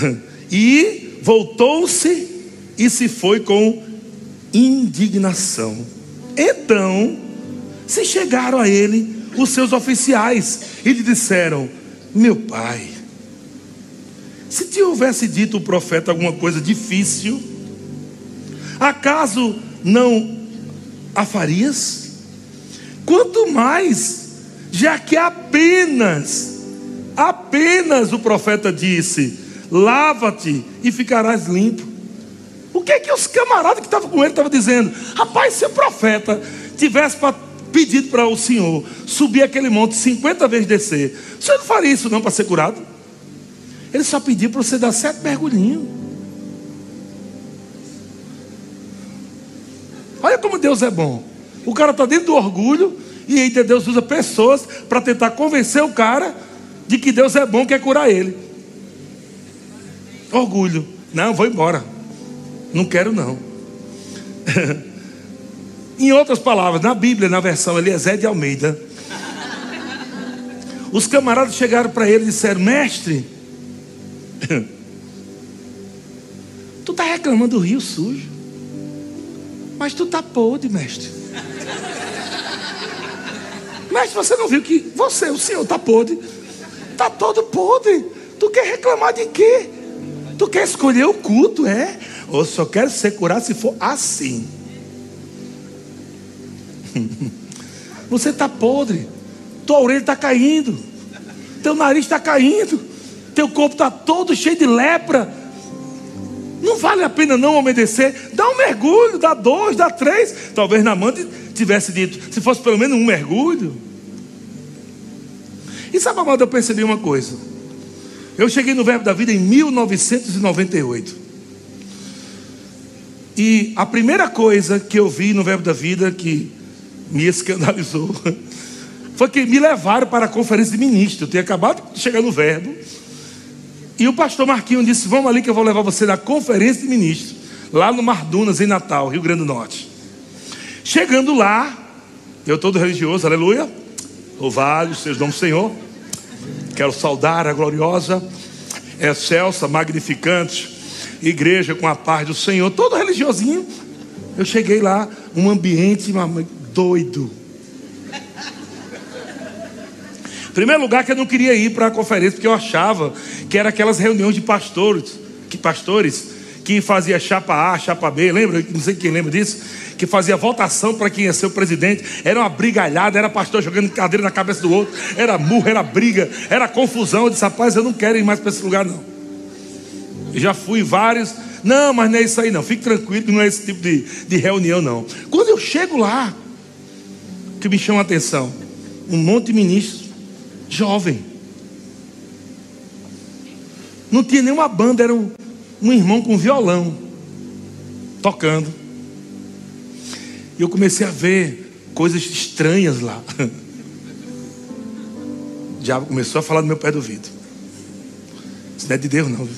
E voltou-se e se foi com indignação. Então, se chegaram a ele os seus oficiais e lhe disseram: Meu pai, se te houvesse dito o profeta alguma coisa difícil, acaso não a farias? Quanto mais, já que apenas, apenas o profeta disse: Lava-te e ficarás limpo. O que é que os camaradas que estavam com ele estavam dizendo? Rapaz, se o profeta tivesse pedido para o senhor subir aquele monte 50 vezes descer, o senhor não faria isso não para ser curado? Ele só pediu para você dar sete mergulhinhos. Olha como Deus é bom. O cara está dentro do orgulho e aí Deus usa pessoas para tentar convencer o cara de que Deus é bom, quer curar ele. Orgulho. Não, vou embora. Não quero não. em outras palavras, na Bíblia, na versão Eliezer de Almeida, os camaradas chegaram para ele e disseram: Mestre, tu está reclamando do rio sujo, mas tu está podre, mestre. Mestre, você não viu que você, o senhor, está podre? Está todo podre. Tu quer reclamar de quê? Tu quer escolher o culto, é? Ou só quero ser curado se for assim. Você está podre. Tua orelha está caindo. Teu nariz está caindo. Teu corpo está todo cheio de lepra. Não vale a pena não obedecer. Dá um mergulho, dá dois, dá três. Talvez na mão tivesse dito, se fosse pelo menos um mergulho. E sabe, amado, eu percebi uma coisa. Eu cheguei no Verbo da Vida em 1998. E a primeira coisa que eu vi no Verbo da Vida que me escandalizou foi que me levaram para a conferência de ministro. Eu tinha acabado de chegar no Verbo. E o pastor Marquinhos disse: Vamos ali que eu vou levar você na conferência de ministro, lá no Mardunas, em Natal, Rio Grande do Norte. Chegando lá, eu todo religioso, aleluia. Louvado seja o nome do Senhor. Quero saudar a gloriosa, excelsa, magnificante igreja com a paz do Senhor, todo religiosinho. Eu cheguei lá, um ambiente doido. Primeiro lugar que eu não queria ir para a conferência, porque eu achava que era aquelas reuniões de pastores, que pastores que fazia chapa A, chapa B, lembra? Não sei quem lembra disso, que fazia votação para quem ia ser o presidente, era uma brigalhada, era pastor jogando cadeira na cabeça do outro, era murro, era briga, era confusão. Eu disse, rapaz, eu não quero ir mais para esse lugar, não. Já fui vários. Não, mas não é isso aí não. Fique tranquilo, não é esse tipo de, de reunião, não. Quando eu chego lá, que me chama a atenção, um monte de ministros, jovem. Não tinha nenhuma banda, era um, irmão com violão, tocando. E eu comecei a ver coisas estranhas lá. O diabo começou a falar no meu pé do ouvido. Isso não é de Deus, não.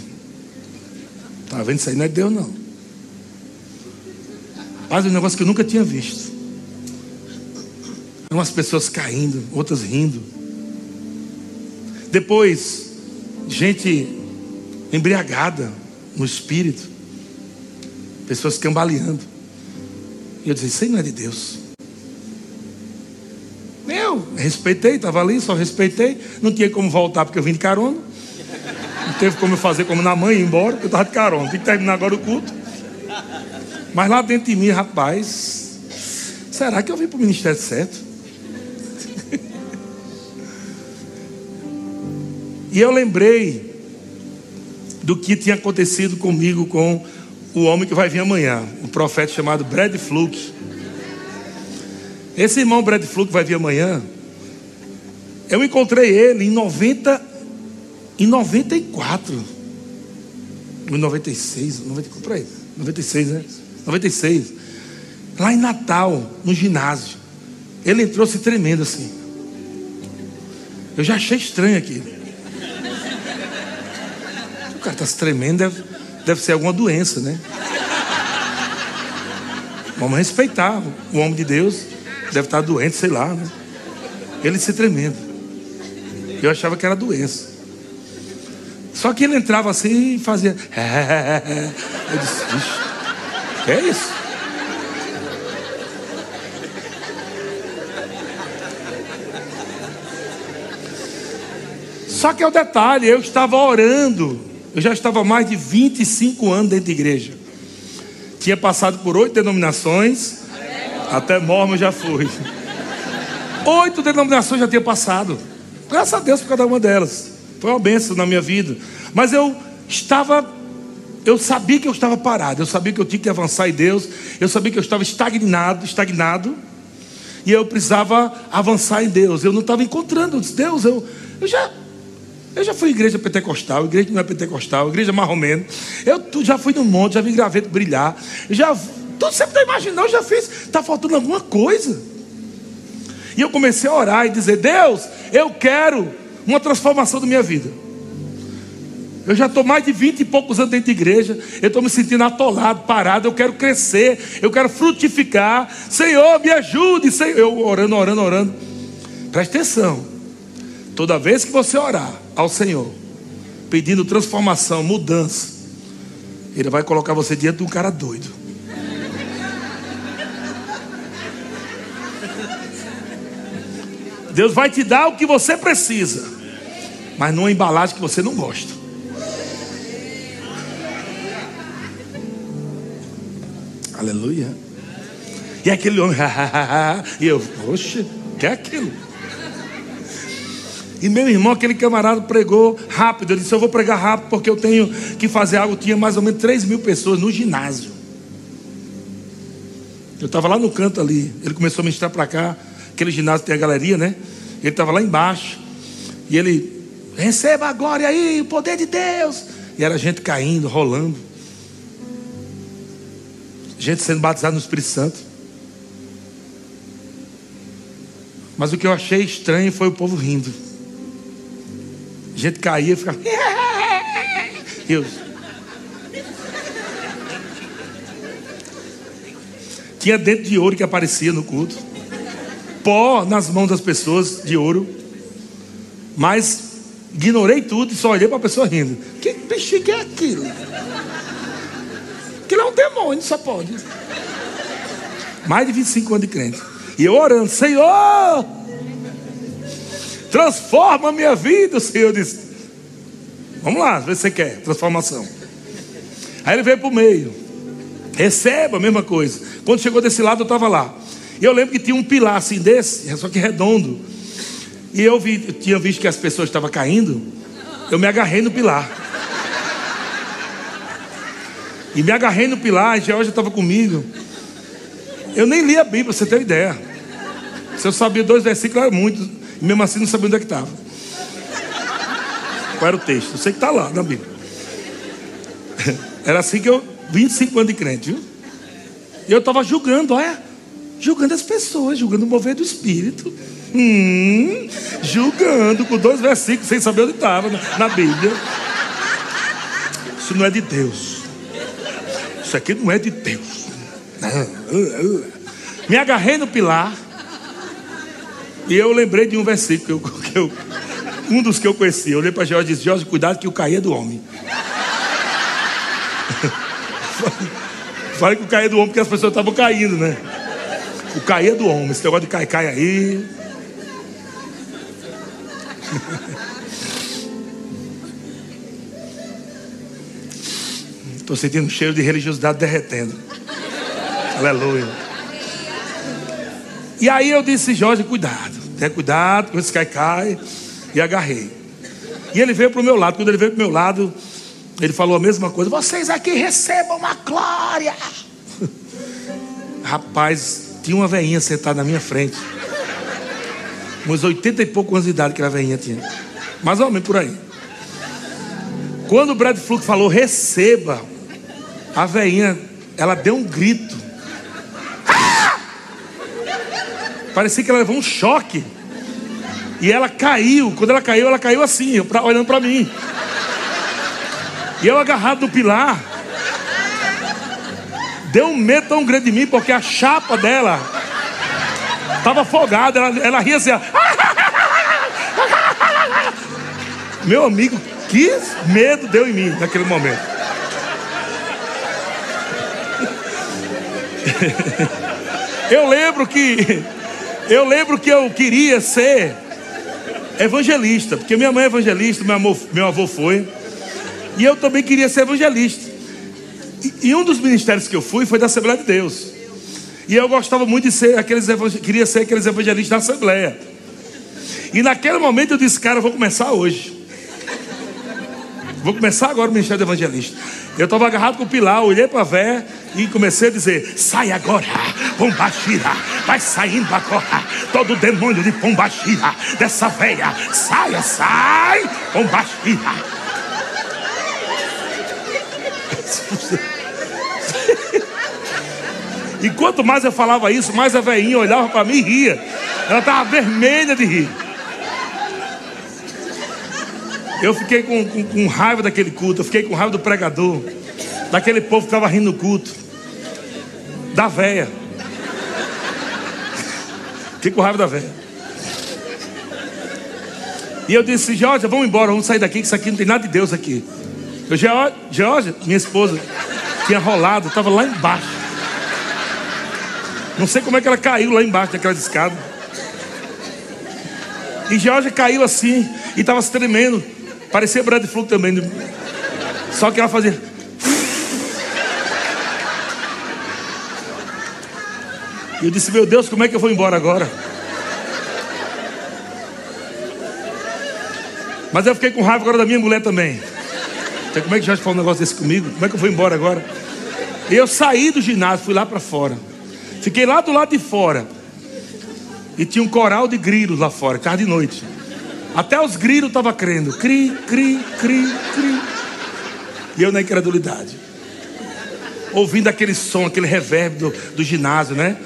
Está vendo? Isso aí não é Deus, não. Faz um negócio que eu nunca tinha visto. Umas pessoas caindo, outras rindo. Depois, gente embriagada no espírito, pessoas cambaleando. E eu disse: Isso aí não é de Deus. Eu respeitei, estava ali, só respeitei. Não tinha como voltar porque eu vim de carona. Não teve como eu fazer como na mãe ir embora, porque eu estava de carona. Tem que terminar agora o culto. Mas lá dentro de mim, rapaz, será que eu vim para o ministério certo? e eu lembrei do que tinha acontecido comigo com o homem que vai vir amanhã, um profeta chamado Brad Fluke. Esse irmão Brad Fluke vai vir amanhã. Eu encontrei ele em 90 em 94. Em 96, 90, por aí. 96, né? 96. Lá em Natal, no ginásio. Ele entrou se tremendo assim. Eu já achei estranho aquilo. Cara está se tremendo, deve, deve ser alguma doença, né? Vamos respeitar o homem de Deus. Deve estar doente, sei lá, né? Ele se tremendo. Eu achava que era doença. Só que ele entrava assim e fazia. Eu disse, é isso? Só que é o detalhe, eu estava orando, eu já estava mais de 25 anos dentro de igreja. Tinha passado por oito denominações, até mormo já fui. Oito denominações já tinha passado. Graças a Deus por cada uma delas. Foi uma bênção na minha vida. Mas eu estava, eu sabia que eu estava parado, eu sabia que eu tinha que avançar em Deus, eu sabia que eu estava estagnado, estagnado, e eu precisava avançar em Deus. Eu não estava encontrando Deus, eu, eu já eu já fui igreja pentecostal, igreja que não é pentecostal, igreja marromeno. Eu já fui no monte, já vi graveto brilhar. Já, tudo sempre está imaginando, já fiz. Está faltando alguma coisa. E eu comecei a orar e dizer: Deus, eu quero uma transformação da minha vida. Eu já estou mais de vinte e poucos anos dentro de igreja. Eu estou me sentindo atolado, parado. Eu quero crescer, eu quero frutificar. Senhor, me ajude. Senhor. Eu orando, orando, orando. Preste atenção. Toda vez que você orar ao Senhor, pedindo transformação, mudança, Ele vai colocar você diante de um cara doido. Deus vai te dar o que você precisa, mas numa embalagem que você não gosta. Aleluia. E aquele homem, e eu, poxa, que é aquilo? E meu irmão, aquele camarada pregou rápido. Ele disse: Eu vou pregar rápido porque eu tenho que fazer algo. Tinha mais ou menos 3 mil pessoas no ginásio. Eu estava lá no canto ali. Ele começou a ministrar para cá. Aquele ginásio tem a galeria, né? Ele estava lá embaixo. E ele, receba a glória aí, o poder de Deus. E era gente caindo, rolando. Gente sendo batizada no Espírito Santo. Mas o que eu achei estranho foi o povo rindo. A gente caía e ficava. Deus. Tinha dentro de ouro que aparecia no culto. Pó nas mãos das pessoas de ouro. Mas ignorei tudo e só olhei para a pessoa rindo. Que que é aquilo? Aquilo é um demônio, só pode. Mais de 25 anos de crente. E eu orando, Senhor, transforma a minha vida. O Senhor disse: Vamos lá, vê se você quer transformação. Aí ele veio para o meio, receba a mesma coisa. Quando chegou desse lado, eu estava lá. E eu lembro que tinha um pilar assim desse, só que redondo. E eu, vi, eu tinha visto que as pessoas estavam caindo. Eu me agarrei no pilar. E me agarrei no pilar, a Georgia estava comigo. Eu nem li a Bíblia, você ter ideia. Se eu sabia dois versículos, era muito. Mesmo assim não sabia onde é que estava. Qual era o texto? Eu sei que está lá na Bíblia. Era assim que eu. 25 anos de crente, viu? E eu estava julgando, olha. Julgando as pessoas, julgando o mover do Espírito. Hum, julgando com dois versículos sem saber onde estava na, na Bíblia. Isso não é de Deus. Isso aqui não é de Deus. Me agarrei no pilar. E eu lembrei de um versículo que eu, que eu um dos que eu conheci. Eu olhei para Jorge e disse: Jorge, cuidado que o cair é do homem. Falei que o cair é do homem porque as pessoas estavam caindo, né? O cair é do homem. Esse negócio de cai, cai aí. Estou sentindo um cheiro de religiosidade derretendo. Aleluia. E aí eu disse, Jorge, cuidado. Tenha cuidado com esse cai, cai. E agarrei. E ele veio para o meu lado. Quando ele veio para o meu lado, ele falou a mesma coisa: Vocês aqui recebam uma glória. Rapaz, tinha uma veinha sentada na minha frente. Uns 80 e poucos anos de idade que a veinha tinha. Mais ou menos por aí. Quando o Brad Fluke falou receba, a veinha, ela deu um grito. Ah! Parecia que ela levou um choque. E ela caiu. Quando ela caiu, ela caiu assim, olhando para mim. E eu agarrado no pilar. Deu um medo tão grande de mim, porque a chapa dela estava afogada. Ela, ela ria assim. Meu amigo, que medo deu em mim naquele momento. Eu lembro que eu lembro que eu queria ser evangelista, porque minha mãe é evangelista, meu, amor, meu avô foi. E eu também queria ser evangelista. E, e, um dos ministérios que eu fui foi da Assembleia de Deus. E eu gostava muito de ser aqueles queria ser aqueles evangelistas da Assembleia. E naquele momento eu disse, cara, eu vou começar hoje. Vou começar agora o ministério de evangelista. Eu estava agarrado com o pilar, olhei para a véia e comecei a dizer: sai agora, Pombagira, vai saindo agora, todo demônio de Pombagira, dessa véia, saia, sai, Pombagira. E quanto mais eu falava isso, mais a veinha olhava para mim e ria. Ela estava vermelha de rir. Eu fiquei com, com, com, raiva daquele culto, eu fiquei com raiva do pregador, daquele povo que estava rindo no culto, da véia. Fiquei com raiva da véia. E eu disse, Georgia, vamos embora, vamos sair daqui, que isso aqui não tem nada de Deus aqui. Eu, Georgia, minha esposa, tinha rolado, estava lá embaixo. Não sei como é que ela caiu lá embaixo daquela escada. E Georgia caiu assim e estava se tremendo. Parecia Brad Fluke também. Né? Só que ela fazia. E eu disse, meu Deus, como é que eu vou embora agora? Mas eu fiquei com raiva agora da minha mulher também. Então, como é que já falou um negócio desse comigo? Como é que eu vou embora agora? E eu saí do ginásio, fui lá para fora. Fiquei lá do lado de fora. E tinha um coral de grilos lá fora, tarde de noite. Até os grilos estavam crendo. Cri, cri, cri, cri. E eu na incredulidade. Ouvindo aquele som, aquele reverb do, do ginásio, né?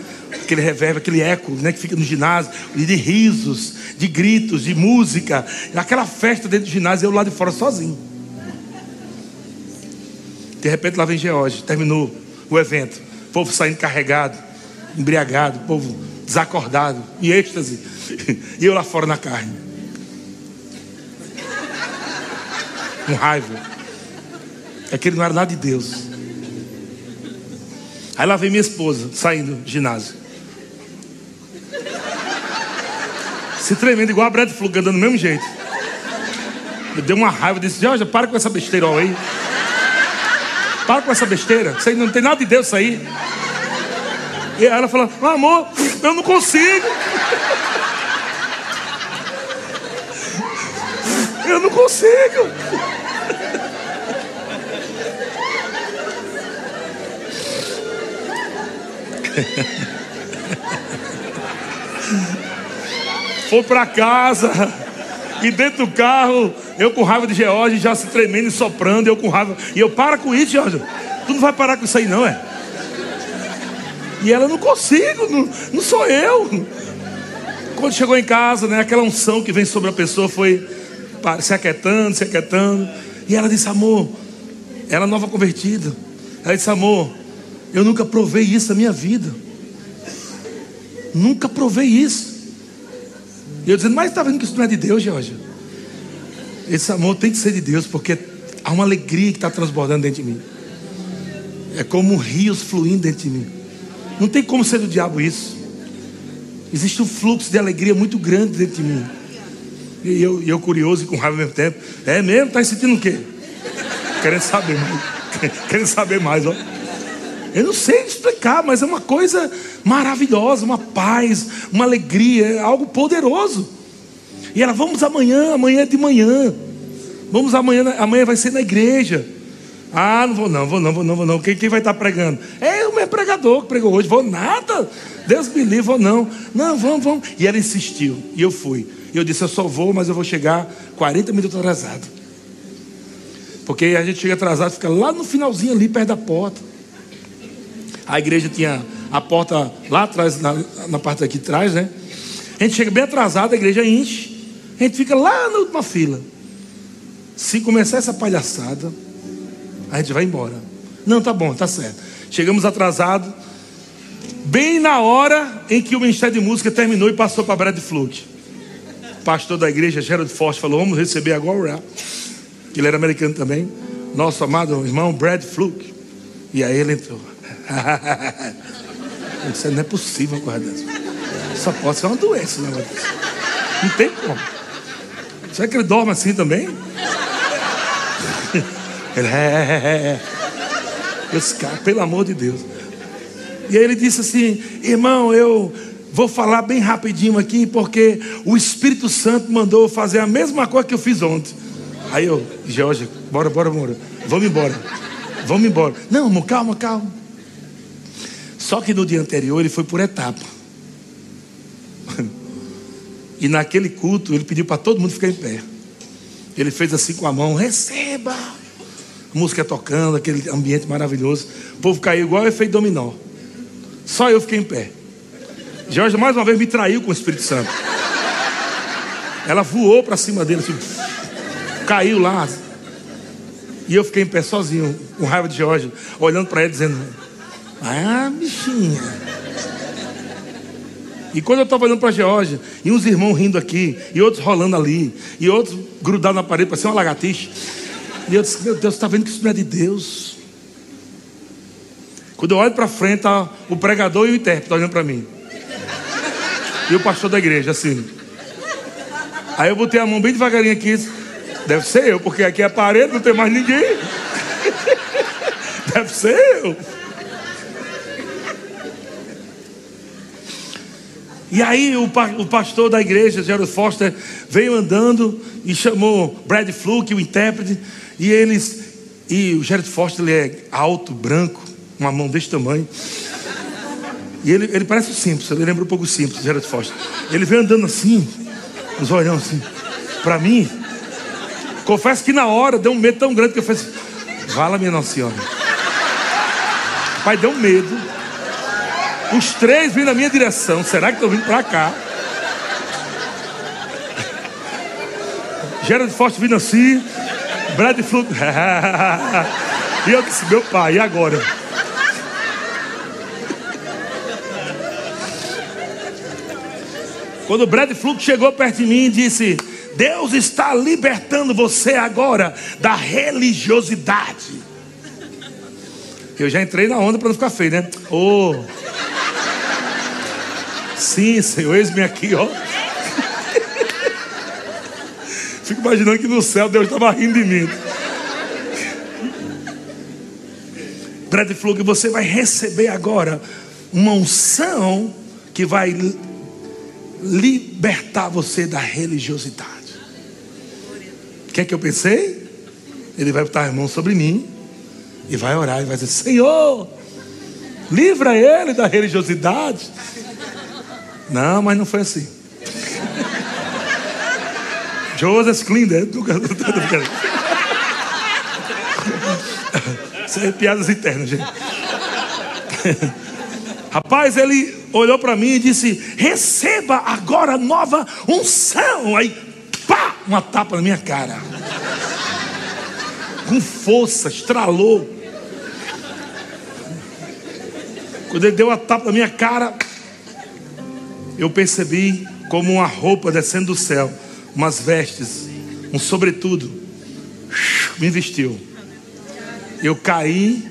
Aquele reverb, aquele eco né, que fica no ginásio, de risos, de gritos, de música. Aquela festa dentro do ginásio, eu lá de fora sozinho. De repente lá vem George, terminou o evento. O povo saindo carregado, embriagado, o povo desacordado, em êxtase. E eu lá fora na carne. com raiva. É que ele não era nada de Deus. Aí lá vem minha esposa, saindo do ginásio. Se tremendo, igual a Brad Fluke, andando do mesmo jeito. Me deu uma raiva, disse, Jorge, para com essa besteira aí. Para com essa besteira. Isso aí não tem nada de Deus isso aí. E ela falou, amor, eu não consigo. Eu não consigo. Foi para casa. E dentro do carro, eu com raiva de George, já se tremendo e soprando, eu com raiva. E eu, para com isso, George. Tu não vai parar com isso aí, não, é? E ela, não consigo, não, não sou eu. Quando chegou em casa, né, aquela unção que vem sobre a pessoa foi se aquietando, se aquietando. E ela disse, amor, ela é nova convertida. Ela disse, amor, eu nunca provei isso na minha vida. Nunca provei isso. E eu dizendo, mas está vendo que isso não é de Deus, Jorge? Esse amor tem que ser de Deus, porque há uma alegria que está transbordando dentro de mim. É como rios fluindo dentro de mim. Não tem como ser do diabo isso. Existe um fluxo de alegria muito grande dentro de mim. E eu, eu curioso e com raiva ao mesmo tempo. É mesmo? Está sentindo o quê? Querendo saber mais. Querendo saber mais, ó. Eu não sei explicar, mas é uma coisa maravilhosa, uma paz, uma alegria, é algo poderoso. E ela, vamos amanhã, amanhã é de manhã. Vamos amanhã, amanhã vai ser na igreja. Ah, não vou não, vou não, vou não, vou não. Quem, quem vai estar pregando? É o meu pregador que pregou hoje. Vou nada. Deus me livre, vou não. Não, vamos, vamos. E ela insistiu. E eu fui. E eu disse, eu só vou, mas eu vou chegar 40 minutos atrasado. Porque a gente chega atrasado, fica lá no finalzinho ali, perto da porta. A igreja tinha a porta lá atrás, na, na parte aqui de trás, né? A gente chega bem atrasado, a igreja enche. A gente fica lá na última fila. Se começar essa palhaçada, a gente vai embora. Não, tá bom, tá certo. Chegamos atrasados, bem na hora em que o Ministério de Música terminou e passou para Brad Fluke. Pastor da igreja, Gerald Forte, falou: Vamos receber agora. Ele era americano também. Nosso amado irmão Brad Fluke. E aí ele entrou. Isso não é possível uma coisa dessa. Só pode ser uma doença, né? Não tem como. Será que ele dorme assim também? Ele é, é, é. Eu disse, cara, pelo amor de Deus. E aí ele disse assim: irmão, eu vou falar bem rapidinho aqui, porque o Espírito Santo mandou fazer a mesma coisa que eu fiz ontem. Aí eu, Jorge, bora, bora, bora. Vamos embora. Vamos embora. Não, calma, calma. Só que no dia anterior ele foi por etapa. E naquele culto ele pediu para todo mundo ficar em pé. Ele fez assim com a mão: receba música tocando, aquele ambiente maravilhoso. O povo caiu igual efeito dominó. Só eu fiquei em pé. Jorge mais uma vez me traiu com o Espírito Santo. Ela voou para cima dele, assim, caiu lá. E eu fiquei em pé sozinho, com raiva de Jorge, olhando para ele, dizendo: Ah, bichinha. E quando eu estava olhando para Georgia, e uns irmãos rindo aqui, e outros rolando ali, e outros grudados na parede, parecia uma lagartixa. E eu disse: Meu Deus, está vendo que isso não é de Deus? Quando eu olho para frente, tá o pregador e o intérprete olhando para mim. E o pastor da igreja, assim. Aí eu botei a mão bem devagarinho aqui. Deve ser eu, porque aqui é a parede, não tem mais ninguém. Deve ser eu. E aí o, o pastor da igreja, Gerald Foster, veio andando e chamou Brad Fluke, o intérprete, e eles, e o Gerald Foster ele é alto, branco, uma mão desse tamanho. E ele, ele parece o Simples, ele lembra um pouco o Simples, Gerald Foster. Ele vem andando assim, os olhão assim, para mim. Confesso que na hora deu um medo tão grande que eu falei assim: Vala minha Nossa Senhora. Pai, deu um medo. Os três vêm na minha direção. Será que estão vindo para cá? Gerald Foster vindo assim. Brad Fluke. e eu disse, meu pai, e agora? Quando o Brad Fluke chegou perto de mim e disse: Deus está libertando você agora da religiosidade. Eu já entrei na onda para não ficar feio, né? Oh. Sim, Senhor, eis-me aqui, ó. Fico imaginando que no céu Deus estava rindo de mim. Brad Fluke, você vai receber agora uma unção que vai libertar você da religiosidade. O que é que eu pensei? Ele vai botar a mão sobre mim e vai orar e vai dizer: Senhor, livra ele da religiosidade. Não, mas não foi assim. Joseph Klinder. Isso é piadas internas, gente. Rapaz, ele olhou para mim e disse: Receba agora nova unção. Aí, pá, uma tapa na minha cara. Com força, estralou. Quando ele deu a tapa na minha cara, eu percebi como uma roupa descendo do céu umas vestes, um sobretudo, me vestiu. Eu caí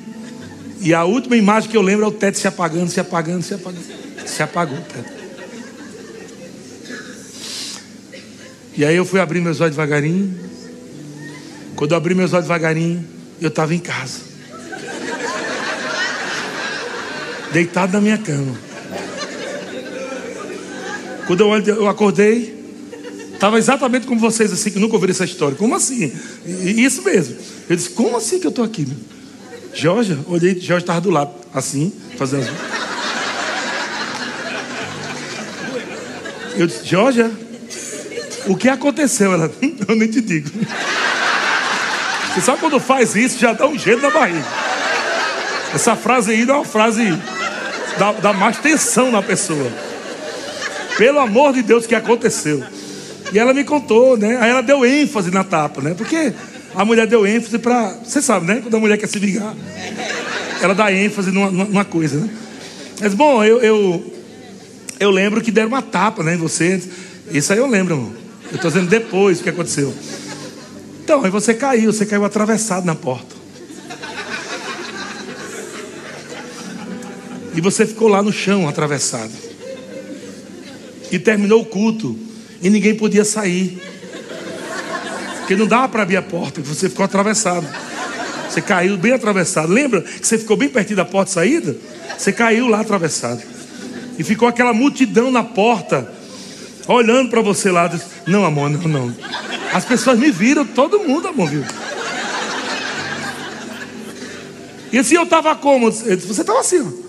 e a última imagem que eu lembro é o teto se apagando, se apagando, se apagando. Se apagou o teto. E aí eu fui abrir meus olhos devagarinho. Quando eu abri meus olhos devagarinho, eu estava em casa. Deitado na minha cama. Quando eu, eu acordei, Estava exatamente como vocês, assim, que nunca ouviram essa história. Como assim? Isso mesmo. Eu disse, como assim que eu estou aqui? Meu? Jorge, olhei, Jorge estava do lado, assim, fazendo. Eu disse, Jorge, o que aconteceu? Ela, eu nem te digo. Você sabe quando faz isso, já dá um jeito na barriga. Essa frase aí é uma frase dá, dá mais tensão na pessoa. Pelo amor de Deus, o que aconteceu? E ela me contou, né? Aí ela deu ênfase na tapa, né? Porque a mulher deu ênfase para. Você sabe, né? Quando a mulher quer se vingar, ela dá ênfase numa, numa coisa, né? Mas, bom, eu, eu, eu lembro que deram uma tapa, né? Em você. Isso aí eu lembro, irmão. Eu estou dizendo depois o que aconteceu. Então, aí você caiu, você caiu atravessado na porta. E você ficou lá no chão, atravessado. E terminou o culto. E ninguém podia sair. Porque não dava para abrir a porta, você ficou atravessado. Você caiu bem atravessado. Lembra que você ficou bem pertinho da porta de saída? Você caiu lá atravessado. E ficou aquela multidão na porta, olhando para você lá. Disse, não, amor, não, não. As pessoas me viram, todo mundo, amor, viu? E assim eu estava como? Você estava assim, ó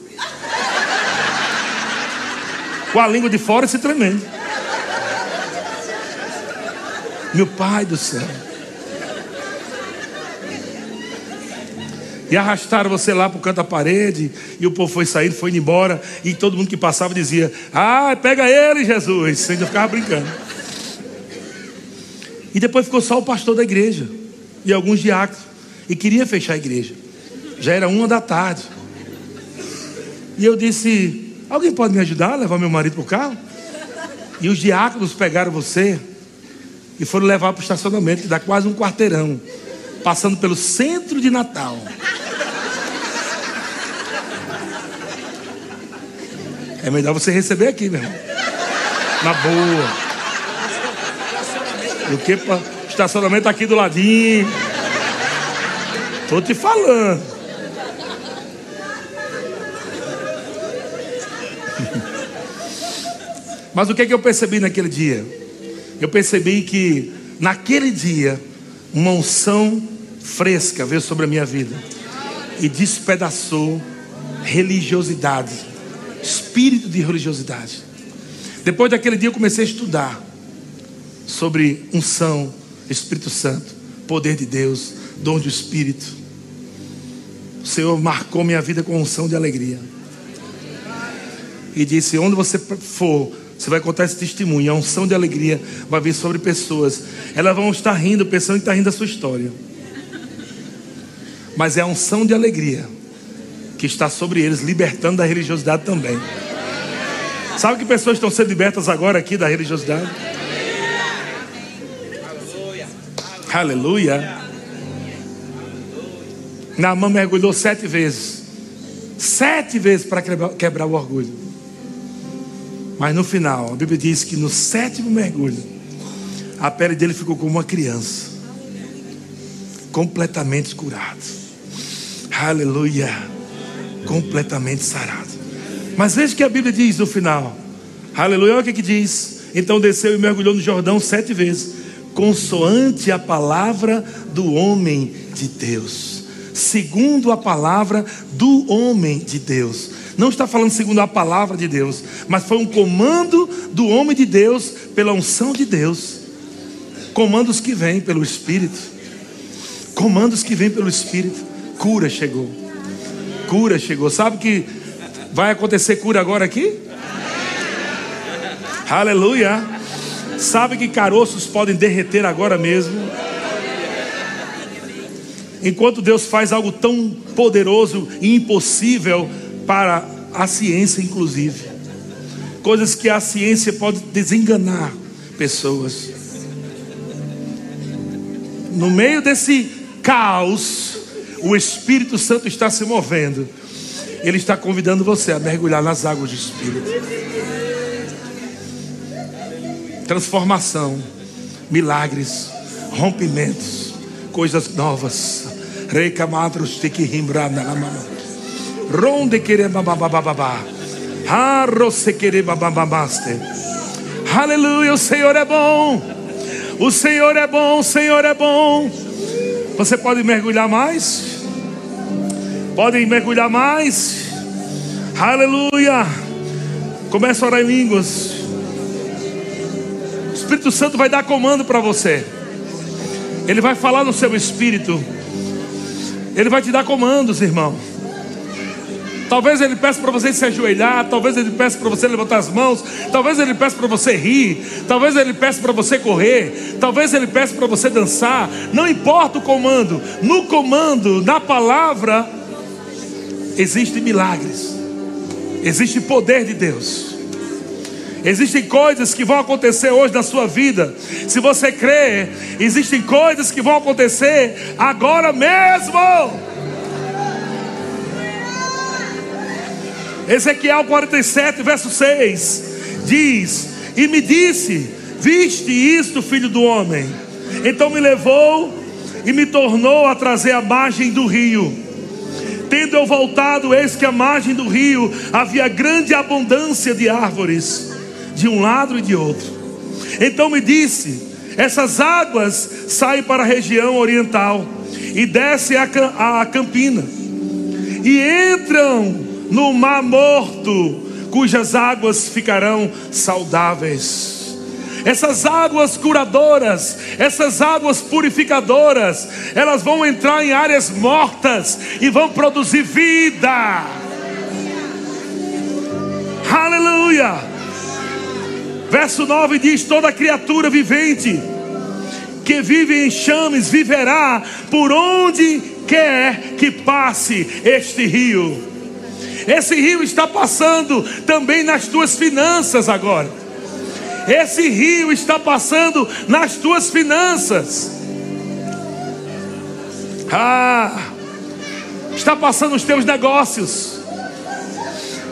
com a língua de fora se tremendo. Meu pai do céu. E arrastaram você lá para o canto da parede. E o povo foi saindo, foi indo embora. E todo mundo que passava dizia: Ah, pega ele, Jesus. Você ainda ficava brincando. E depois ficou só o pastor da igreja. E alguns diáconos. E queria fechar a igreja. Já era uma da tarde. E eu disse: Alguém pode me ajudar a levar meu marido para o carro? E os diáconos pegaram você e foram levar para o estacionamento, que dá quase um quarteirão, passando pelo centro de Natal. É melhor você receber aqui, meu irmão. Na boa. Do que para estacionamento aqui do ladinho. Tô te falando. Mas o que, é que eu percebi naquele dia? Eu percebi que naquele dia uma unção fresca veio sobre a minha vida e despedaçou religiosidade, espírito de religiosidade. Depois daquele dia eu comecei a estudar sobre unção, Espírito Santo, poder de Deus, dom do Espírito. O Senhor marcou minha vida com unção de alegria. E disse: onde você for, você vai contar esse testemunho, a unção de alegria vai vir sobre pessoas. Elas vão estar rindo, pensando que está rindo da sua história. Mas é a unção de alegria que está sobre eles, libertando da religiosidade também. Sabe que pessoas estão sendo libertas agora aqui da religiosidade? Aleluia. Naamã mergulhou sete vezes. Sete vezes para quebrar o orgulho. Mas no final, a Bíblia diz que no sétimo mergulho, a pele dele ficou como uma criança, completamente curado. Aleluia, completamente sarado. Mas veja que a Bíblia diz no final. Aleluia, olha o que, que diz. Então desceu e mergulhou no Jordão sete vezes, consoante a palavra do homem de Deus, segundo a palavra do homem de Deus. Não está falando segundo a palavra de Deus, mas foi um comando do homem de Deus pela unção de Deus. Comandos que vêm pelo Espírito. Comandos que vêm pelo Espírito. Cura chegou. Cura chegou. Sabe que vai acontecer cura agora aqui? Aleluia. Sabe que caroços podem derreter agora mesmo? Enquanto Deus faz algo tão poderoso e impossível para a ciência, inclusive. Coisas que a ciência pode desenganar pessoas. No meio desse caos, o Espírito Santo está se movendo. Ele está convidando você a mergulhar nas águas do Espírito. Transformação, milagres, rompimentos, coisas novas. Recamadros te que rimbrar na mão. Ronde querer bababababá. Arrose querer babababaste. Aleluia, o Senhor é bom. O Senhor é bom, o Senhor é bom. Você pode mergulhar mais? Podem mergulhar mais? Aleluia. Começa a orar em línguas. O Espírito Santo vai dar comando para você. Ele vai falar no seu espírito. Ele vai te dar comandos, irmão. Talvez ele peça para você se ajoelhar, talvez ele peça para você levantar as mãos, talvez ele peça para você rir, talvez ele peça para você correr, talvez ele peça para você dançar. Não importa o comando, no comando, na palavra, existem milagres, existe poder de Deus. Existem coisas que vão acontecer hoje na sua vida. Se você crê, existem coisas que vão acontecer agora mesmo. Ezequiel 47, verso 6 diz: E me disse: Viste isto, filho do homem? Então me levou e me tornou a trazer a margem do rio. Tendo eu voltado, eis que a margem do rio havia grande abundância de árvores, de um lado e de outro. Então me disse: Essas águas saem para a região oriental e descem a, a campina, e entram no mar morto, cujas águas ficarão saudáveis. Essas águas curadoras, essas águas purificadoras, elas vão entrar em áreas mortas e vão produzir vida. Aleluia. Verso 9 diz: Toda criatura vivente que vive em chames viverá por onde quer que passe este rio. Esse rio está passando também nas tuas finanças agora. Esse rio está passando nas tuas finanças. Ah, está passando nos teus negócios.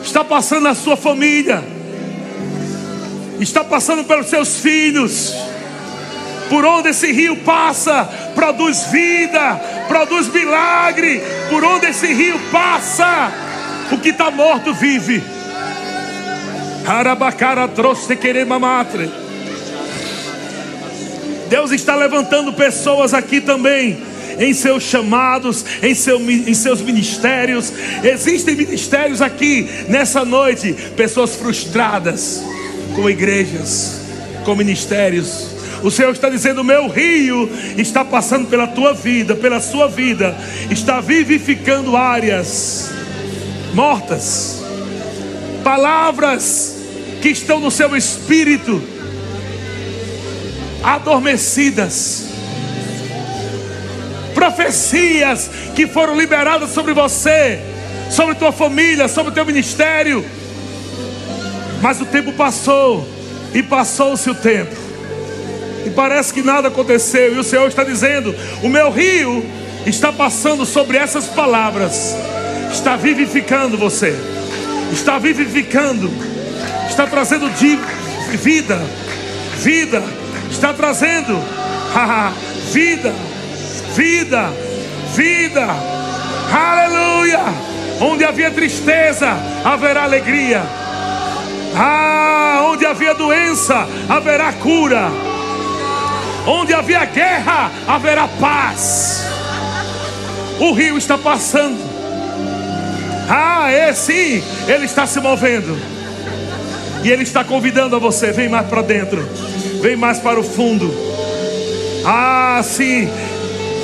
Está passando na sua família. Está passando pelos seus filhos. Por onde esse rio passa, produz vida, produz milagre. Por onde esse rio passa, o que está morto vive. Arabacara trouxe querer mamatre. Deus está levantando pessoas aqui também em seus chamados, em, seu, em seus ministérios. Existem ministérios aqui nessa noite, pessoas frustradas com igrejas, com ministérios. O Senhor está dizendo: meu rio está passando pela tua vida, pela sua vida, está vivificando áreas mortas, palavras que estão no seu espírito adormecidas, profecias que foram liberadas sobre você, sobre tua família, sobre teu ministério, mas o tempo passou e passou-se o tempo. E parece que nada aconteceu, e o Senhor está dizendo: O meu rio está passando sobre essas palavras. Está vivificando você, está vivificando, está trazendo vida, vida, está trazendo vida, vida, vida, aleluia. Onde havia tristeza, haverá alegria. Ah, onde havia doença, haverá cura. Onde havia guerra, haverá paz. O rio está passando. Ah, é sim, Ele está se movendo. E Ele está convidando a você: vem mais para dentro, vem mais para o fundo. Ah, sim,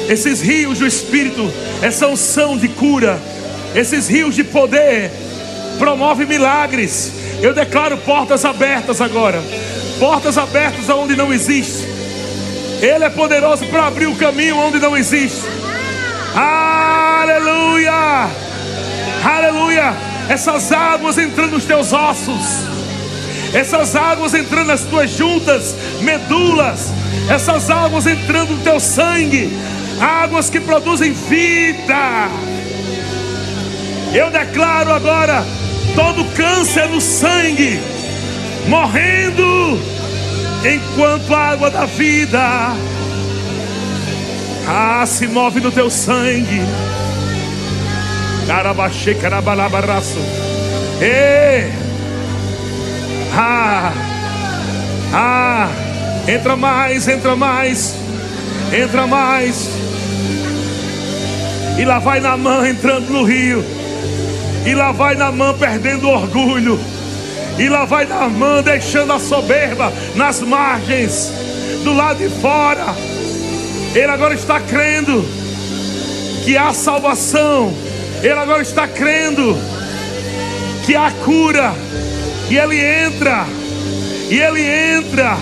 esses rios do Espírito, essa unção de cura, esses rios de poder, promove milagres. Eu declaro portas abertas agora portas abertas aonde não existe. Ele é poderoso para abrir o caminho onde não existe. Aleluia! aleluia, essas águas entrando nos teus ossos, essas águas entrando nas tuas juntas, medulas, essas águas entrando no teu sangue, águas que produzem vida. Eu declaro agora todo câncer no sangue, morrendo, enquanto a água da vida ah, se move no teu sangue. Carabaxê, carabalabaraço. Ei! Ah! Ah! Entra mais, entra mais, entra mais. E lá vai na mão entrando no rio. E lá vai na mão perdendo orgulho. E lá vai na mão deixando a soberba nas margens, do lado de fora. Ele agora está crendo que há salvação. Ele agora está crendo que há cura. E ele entra. E ele entra.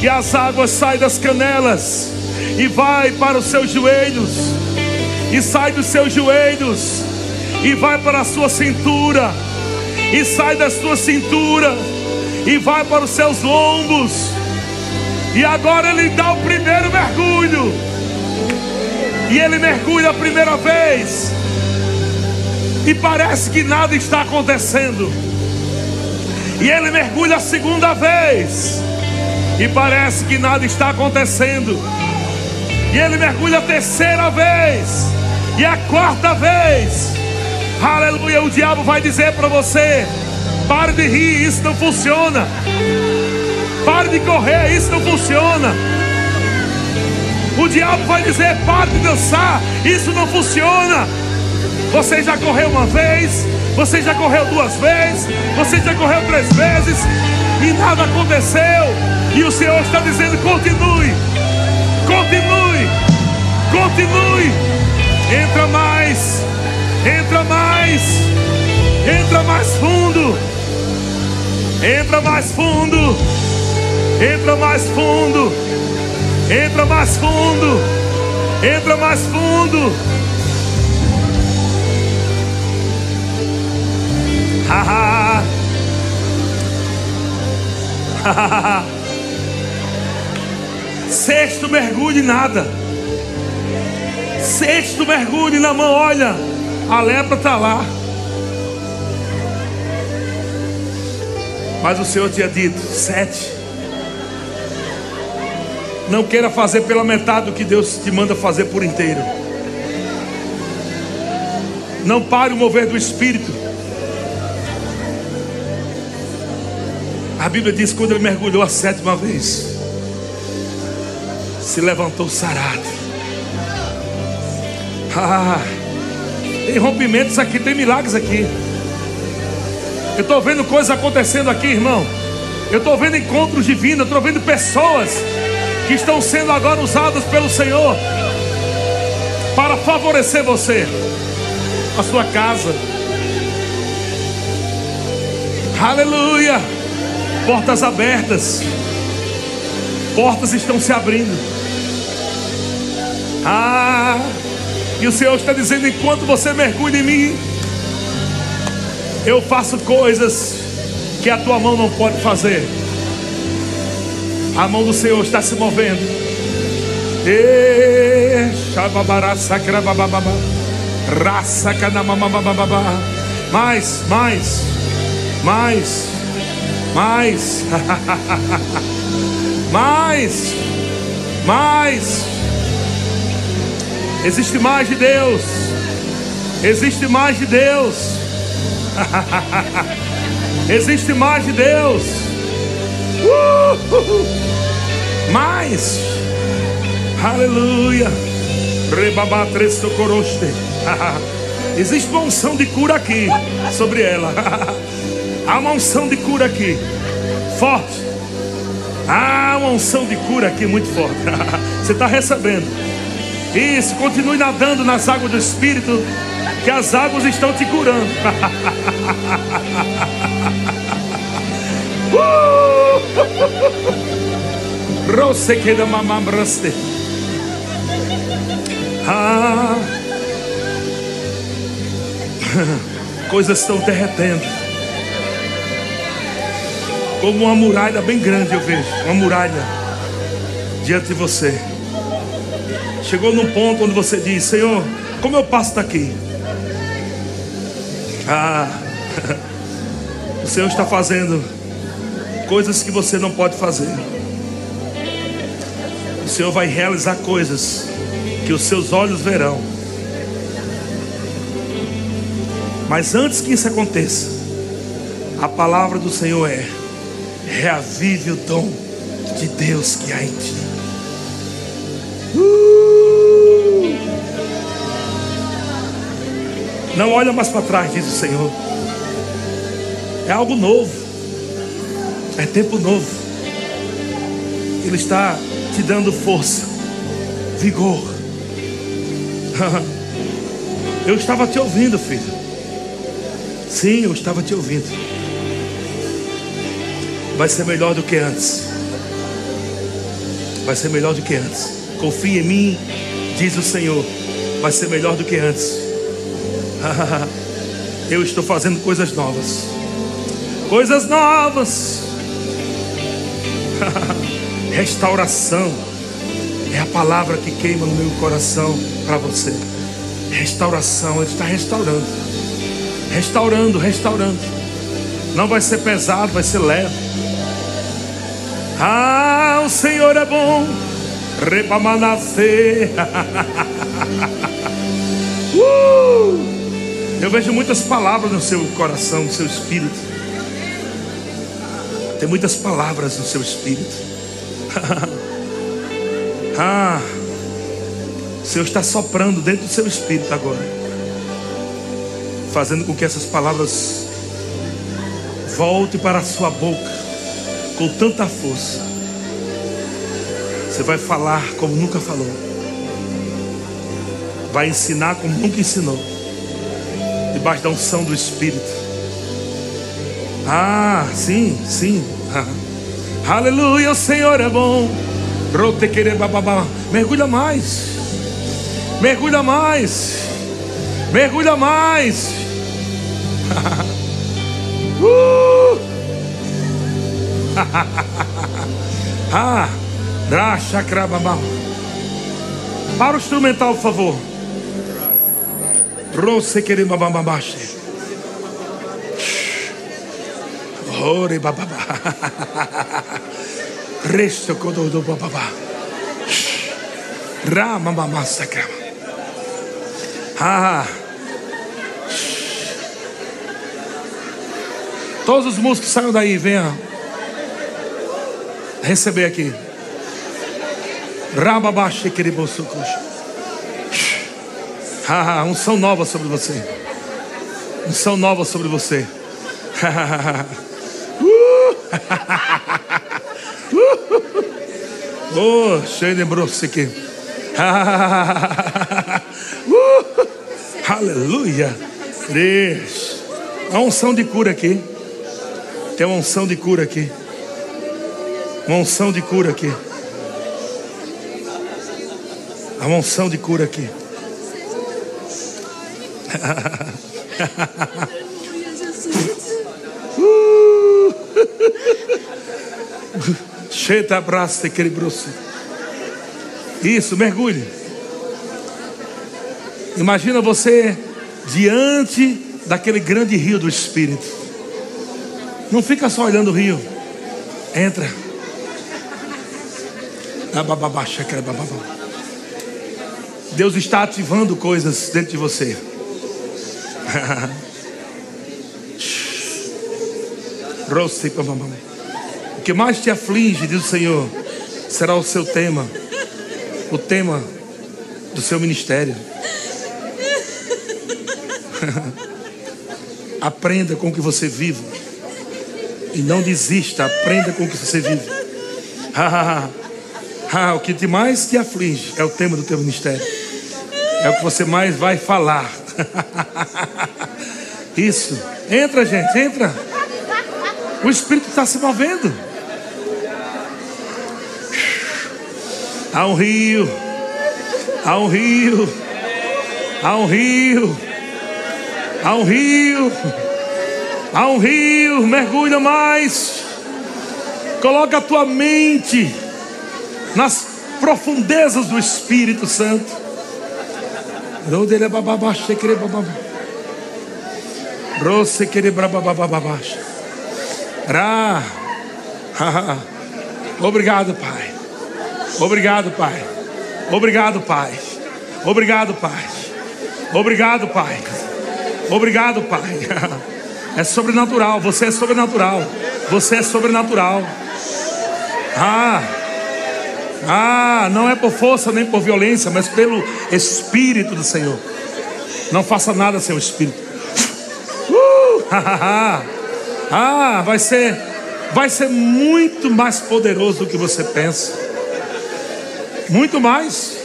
E as águas saem das canelas. E vai para os seus joelhos. E sai dos seus joelhos. E vai para a sua cintura. E sai da sua cintura. E vai para os seus lombos. E agora ele dá o primeiro mergulho. E ele mergulha a primeira vez. E parece que nada está acontecendo. E ele mergulha a segunda vez. E parece que nada está acontecendo. E ele mergulha a terceira vez. E a quarta vez. Aleluia. O diabo vai dizer para você: pare de rir, isso não funciona. Pare de correr, isso não funciona. O diabo vai dizer: pare de dançar, isso não funciona. Você já correu uma vez, você já correu duas vezes, você já correu três vezes e nada aconteceu. E o Senhor está dizendo: continue, continue, continue. Entra mais, entra mais, entra mais fundo, entra mais fundo, entra mais fundo, entra mais fundo, entra mais fundo. Sexto mergulho e nada. Sexto mergulho na mão, olha, a lepra está lá. Mas o Senhor tinha dito: sete. Não queira fazer pela metade do que Deus te manda fazer por inteiro. Não pare o mover do Espírito. A Bíblia diz que quando ele mergulhou a sétima vez, se levantou sarado. Ah, tem rompimentos aqui, tem milagres aqui. Eu estou vendo coisas acontecendo aqui, irmão. Eu estou vendo encontros divinos, eu estou vendo pessoas que estão sendo agora usadas pelo Senhor para favorecer você, a sua casa. Aleluia portas abertas, portas estão se abrindo. Ah, e o Senhor está dizendo: enquanto você mergulha em mim, eu faço coisas que a tua mão não pode fazer. A mão do Senhor está se movendo. Mais, mais, mais. Mais. mais. Mais. Existe mais de Deus. Existe mais de Deus. Existe mais de Deus. Uh! Mais. Aleluia. Rebabá três socoroste. Existe uma unção de cura aqui sobre ela. Há uma unção de cura aqui, forte. Há uma unção de cura aqui muito forte. Você está recebendo. Isso, continue nadando nas águas do Espírito, que as águas estão te curando. Ah, coisas estão derretendo. Como uma muralha bem grande eu vejo. Uma muralha diante de você. Chegou num ponto onde você diz: Senhor, como eu passo daqui? Ah, o Senhor está fazendo coisas que você não pode fazer. O Senhor vai realizar coisas que os seus olhos verão. Mas antes que isso aconteça, a palavra do Senhor é: reavive o dom de Deus que há em ti. Não olha mais para trás, diz o Senhor. É algo novo. É tempo novo. Ele está te dando força, vigor. Eu estava te ouvindo, filho. Sim, eu estava te ouvindo. Vai ser melhor do que antes. Vai ser melhor do que antes. Confie em mim, diz o Senhor. Vai ser melhor do que antes. eu estou fazendo coisas novas. Coisas novas. Restauração é a palavra que queima no meu coração para você. Restauração, Ele está restaurando. Restaurando, restaurando. Não vai ser pesado, vai ser leve. Ah, o Senhor é bom. Repamanacê. uh! Eu vejo muitas palavras no seu coração, no seu espírito. Tem muitas palavras no seu espírito. ah, o Senhor está soprando dentro do seu espírito agora, fazendo com que essas palavras voltem para a sua boca com tanta força. Você vai falar como nunca falou, vai ensinar como nunca ensinou, debaixo da unção do Espírito. Ah, sim, sim. Aleluia, o Senhor é bom. Mergulha mais. Mergulha mais. Mergulha mais. uh! ah, Para o instrumental, por favor. Ore bababa. Resto kododo bababa. Rama mamassa crama. Ah. Todos os músicos saiam daí, venham receber aqui. Rababaxe queribosucos. Ah, unção nova sobre você. Unção nova sobre você. oh, cheio de brosse aqui. Aleluia. Deus. Uma unção de cura aqui. Tem uma unção de cura aqui. Uma unção de cura aqui. Uma unção de cura aqui. Cheio de abraço, querido Isso, mergulhe. Imagina você diante daquele grande rio do Espírito. Não fica só olhando o rio. Entra. Deus está ativando coisas dentro de você. O que mais te aflige, diz o Senhor, será o seu tema, o tema do seu ministério. Aprenda com o que você vive. E não desista, aprenda com o que você vive. o que mais te aflige é o tema do teu ministério. É o que você mais vai falar. Isso. Entra, gente, entra. O Espírito está se movendo. Há um rio. Há um rio. Há um rio. Há um rio. Há um rio. Mergulha mais. Coloca a tua mente nas profundezas do Espírito Santo. Obrigado, Pai. Obrigado, Pai. Obrigado, Pai. Obrigado, Pai. Obrigado, Pai. Obrigado, Pai. É sobrenatural. Você é sobrenatural. Você é sobrenatural. Ah, ah, não é por força nem por violência, mas pelo Espírito do Senhor. Não faça nada sem o Espírito. Uh, ah, vai ser, vai ser muito mais poderoso do que você pensa. Muito mais.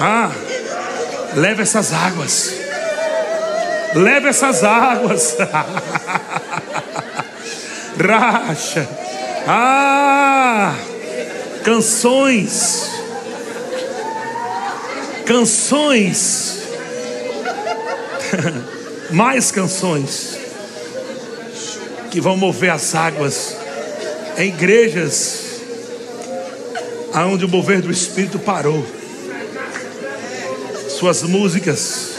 Ah, leve essas águas. Leve essas águas. Racha. Ah, canções. Canções. Mais canções que vão mover as águas em igrejas aonde o mover do Espírito parou. Suas músicas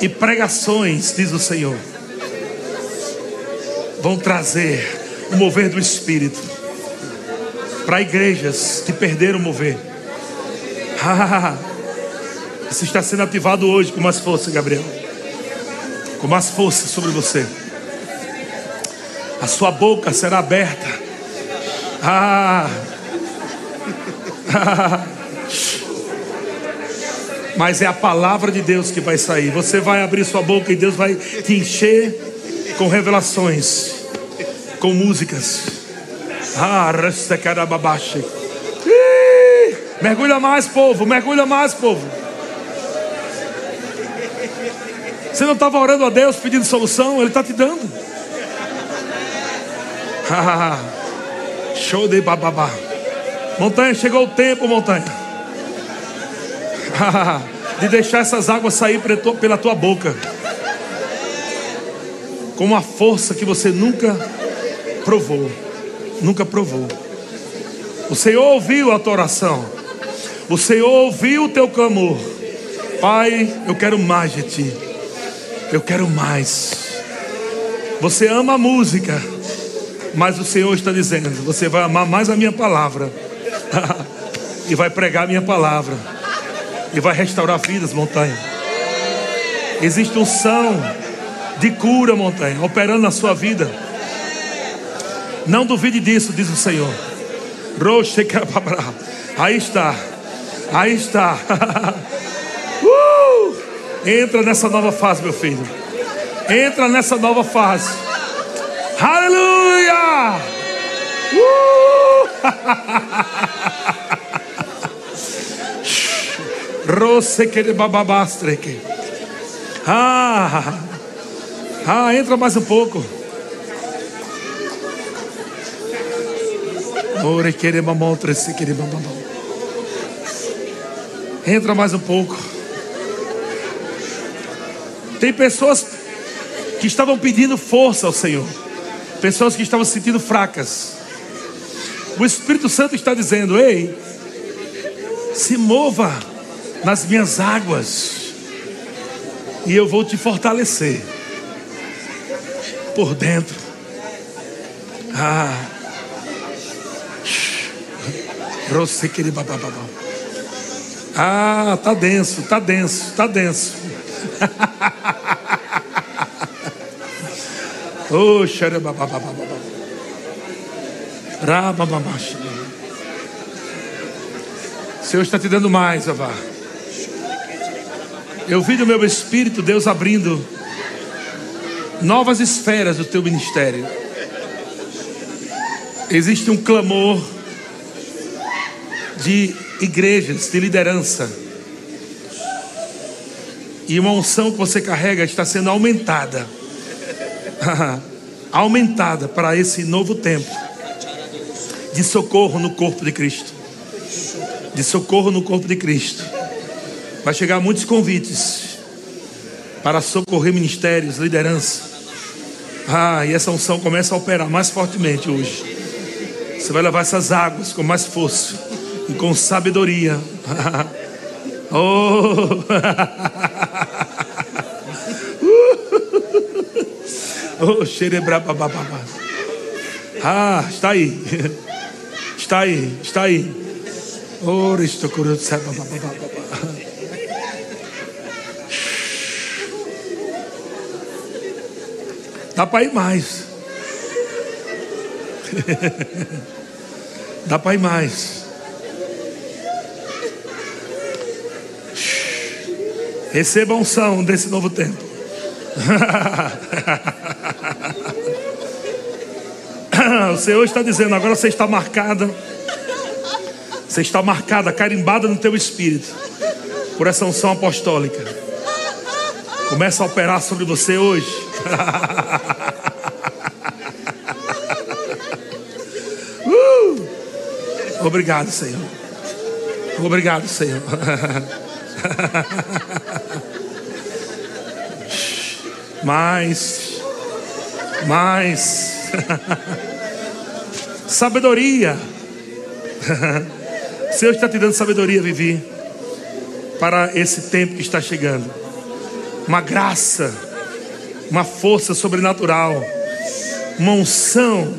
e pregações, diz o Senhor, vão trazer o mover do Espírito para igrejas que perderam o mover. Isso está sendo ativado hoje com mais força, Gabriel. Com mais força sobre você. A sua boca será aberta. Ah. Mas é a palavra de Deus que vai sair. Você vai abrir sua boca e Deus vai te encher com revelações, com músicas. Ah. Mergulha mais, povo, mergulha mais, povo. Você não estava orando a Deus pedindo solução, Ele está te dando. Show de bababá. Montanha, chegou o tempo, montanha. de deixar essas águas sair pela tua boca. Com uma força que você nunca provou. Nunca provou. O Senhor ouviu a tua oração. O Senhor ouviu o teu clamor. Pai, eu quero mais de ti. Eu quero mais. Você ama a música. Mas o Senhor está dizendo: você vai amar mais a minha palavra, e vai pregar a minha palavra, e vai restaurar vidas, montanha. Existe um som de cura, montanha, operando na sua vida. Não duvide disso, diz o Senhor. Aí está, aí está. uh! Entra nessa nova fase, meu filho. Entra nessa nova fase. Aleluia! Uh! Ah, ah, entra mais um pouco. Ore querer mamão, trece querer mamão. Entra mais um pouco. Tem pessoas que estavam pedindo força ao Senhor pessoas que estavam se sentindo fracas. O Espírito Santo está dizendo: Ei, se mova nas minhas águas, e eu vou te fortalecer por dentro. Ah, ah, tá denso, tá denso, tá denso. Oh, O Senhor está te dando mais, Avá. Eu vi do meu espírito Deus abrindo novas esferas do teu ministério. Existe um clamor de igrejas, de liderança. E uma unção que você carrega está sendo aumentada aumentada para esse novo tempo de socorro no corpo de Cristo. De socorro no corpo de Cristo. Vai chegar muitos convites para socorrer ministérios, liderança. Ah, e essa unção começa a operar mais fortemente hoje. Você vai levar essas águas com mais força e com sabedoria. oh! Oh, xerebrabababá. Ah, está aí. Está aí, está aí. Oh, Dá para ir mais. Dá para ir mais. Receba a unção desse novo tempo. o Senhor está dizendo: agora você está marcada. Você está marcada, carimbada no teu espírito por essa unção apostólica. Começa a operar sobre você hoje. uh! Obrigado, Senhor. Obrigado, Senhor. mais, mais sabedoria. Senhor está te dando sabedoria, Vivi, para esse tempo que está chegando. Uma graça, uma força sobrenatural, uma unção.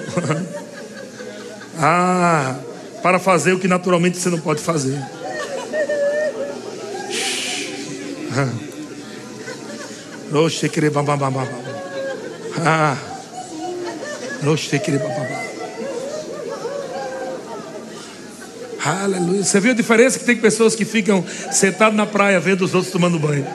ah, para fazer o que naturalmente você não pode fazer. Ah. Aleluia. Você viu a diferença que tem pessoas que ficam sentadas na praia vendo os outros tomando banho.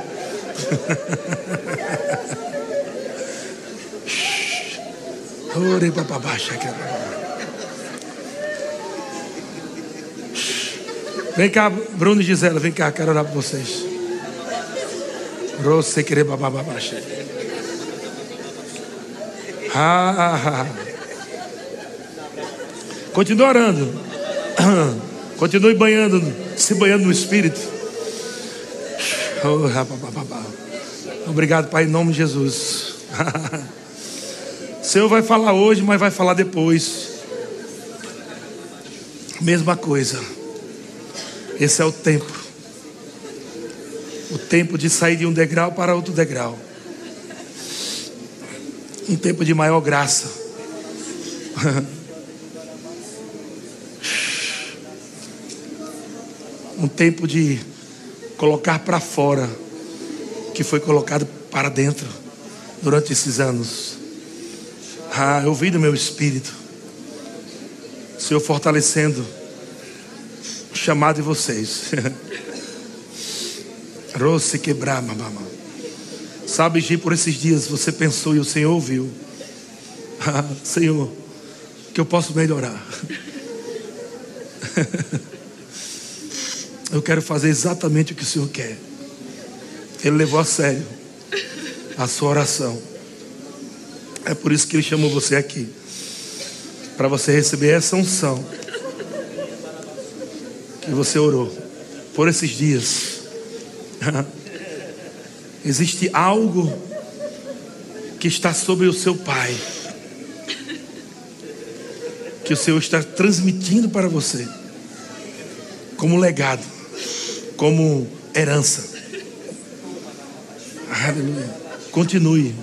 Vem cá, Bruno e Gisela, vem cá, quero orar por vocês. Ah, Continue orando. Continue banhando, se banhando no Espírito. Oh, Obrigado, Pai, em nome de Jesus. O Senhor vai falar hoje, mas vai falar depois. Mesma coisa. Esse é o tempo. O tempo de sair de um degrau para outro degrau. Um tempo de maior graça. Um tempo de colocar para fora que foi colocado para dentro durante esses anos. Ah, eu ouvi do meu espírito. O Senhor fortalecendo chamado de vocês. Rosse quebrar, mamãe. Sabe, Gi, por esses dias você pensou e o Senhor ouviu. Ah, Senhor, que eu posso melhorar. eu quero fazer exatamente o que o Senhor quer. Ele levou a sério a sua oração. É por isso que ele chamou você aqui. Para você receber essa unção que você orou por esses dias. Existe algo que está sobre o seu pai, que o Senhor está transmitindo para você, como legado, como herança. Aleluia. Continue,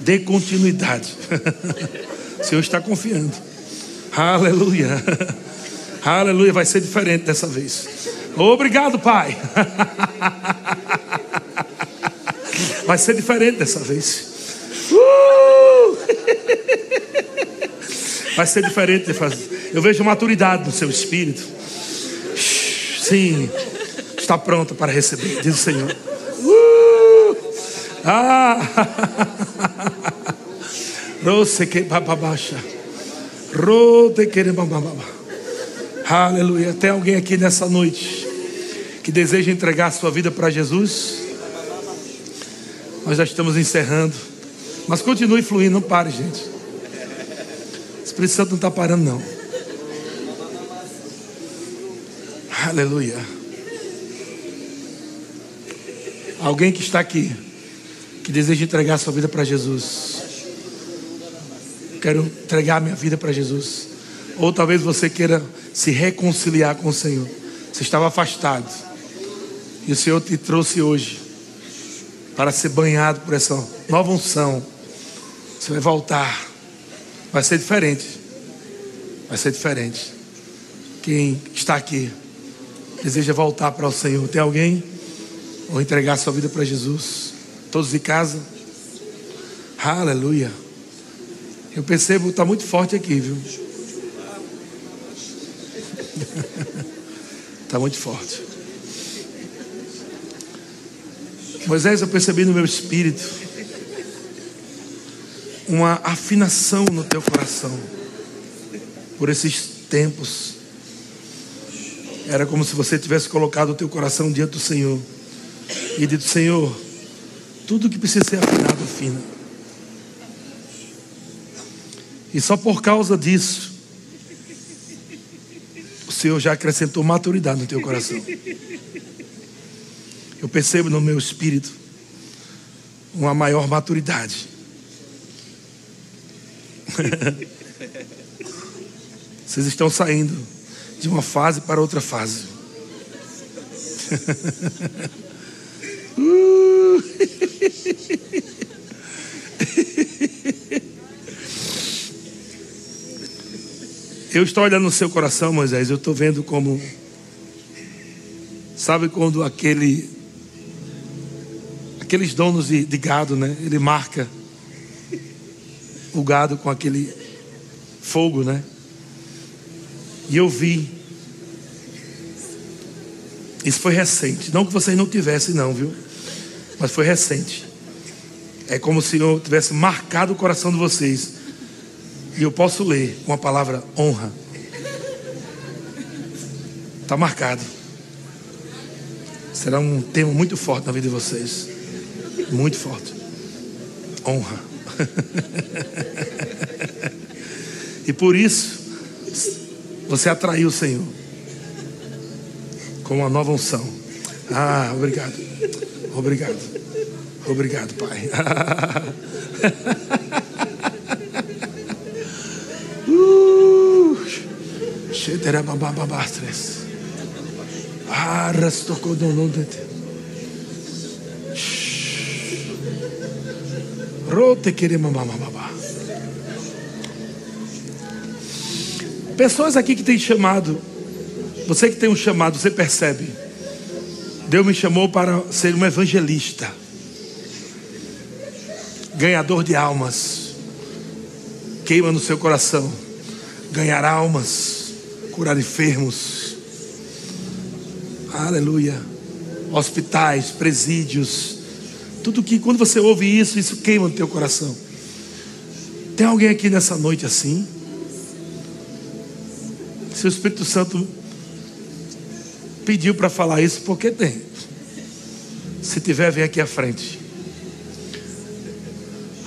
dê continuidade. o Senhor está confiando. Aleluia. Aleluia, vai ser diferente dessa vez. Obrigado, Pai. Vai ser diferente dessa vez. Uh! Vai ser diferente. Eu vejo maturidade no seu espírito. Sim, está pronto para receber, diz o Senhor. Uh! Ah! Rose que bababaixa. Rode que. Aleluia. Tem alguém aqui nessa noite que deseja entregar a sua vida para Jesus? Nós já estamos encerrando. Mas continue fluindo, não pare, gente. O Espírito Santo não está parando, não. Aleluia. Alguém que está aqui, que deseja entregar a sua vida para Jesus. Quero entregar minha vida para Jesus. Ou talvez você queira se reconciliar com o Senhor. Você estava afastado. E o Senhor te trouxe hoje para ser banhado por essa nova unção. Você vai voltar. Vai ser diferente. Vai ser diferente. Quem está aqui deseja voltar para o Senhor. Tem alguém? Ou entregar sua vida para Jesus? Todos de casa? Aleluia. Eu percebo, está muito forte aqui, viu? Está muito forte. Moisés, eu percebi no meu espírito uma afinação no teu coração por esses tempos. Era como se você tivesse colocado o teu coração diante do Senhor e dito: Senhor, tudo que precisa ser afinado, afina. E só por causa disso, o Senhor já acrescentou maturidade no teu coração. Eu percebo no meu espírito uma maior maturidade. Vocês estão saindo de uma fase para outra fase. uh. Eu estou olhando no seu coração, Moisés. Eu estou vendo como. Sabe quando aquele. Aqueles donos de, de gado, né? Ele marca o gado com aquele fogo, né? E eu vi. Isso foi recente. Não que vocês não tivessem, não, viu? Mas foi recente. É como se eu tivesse marcado o coração de vocês. E eu posso ler com a palavra honra. Está marcado. Será um tema muito forte na vida de vocês. Muito forte. Honra. e por isso, você atraiu o Senhor com uma nova unção. Ah, obrigado. Obrigado. Obrigado, Pai. uh, ah, Pessoas aqui que têm chamado, você que tem um chamado, você percebe. Deus me chamou para ser um evangelista, ganhador de almas. Queima no seu coração, ganhar almas, curar enfermos. Aleluia. Hospitais, presídios, tudo que quando você ouve isso, isso queima no teu coração. Tem alguém aqui nessa noite assim? Se o Espírito Santo pediu para falar isso, porque tem. Se tiver, vem aqui à frente.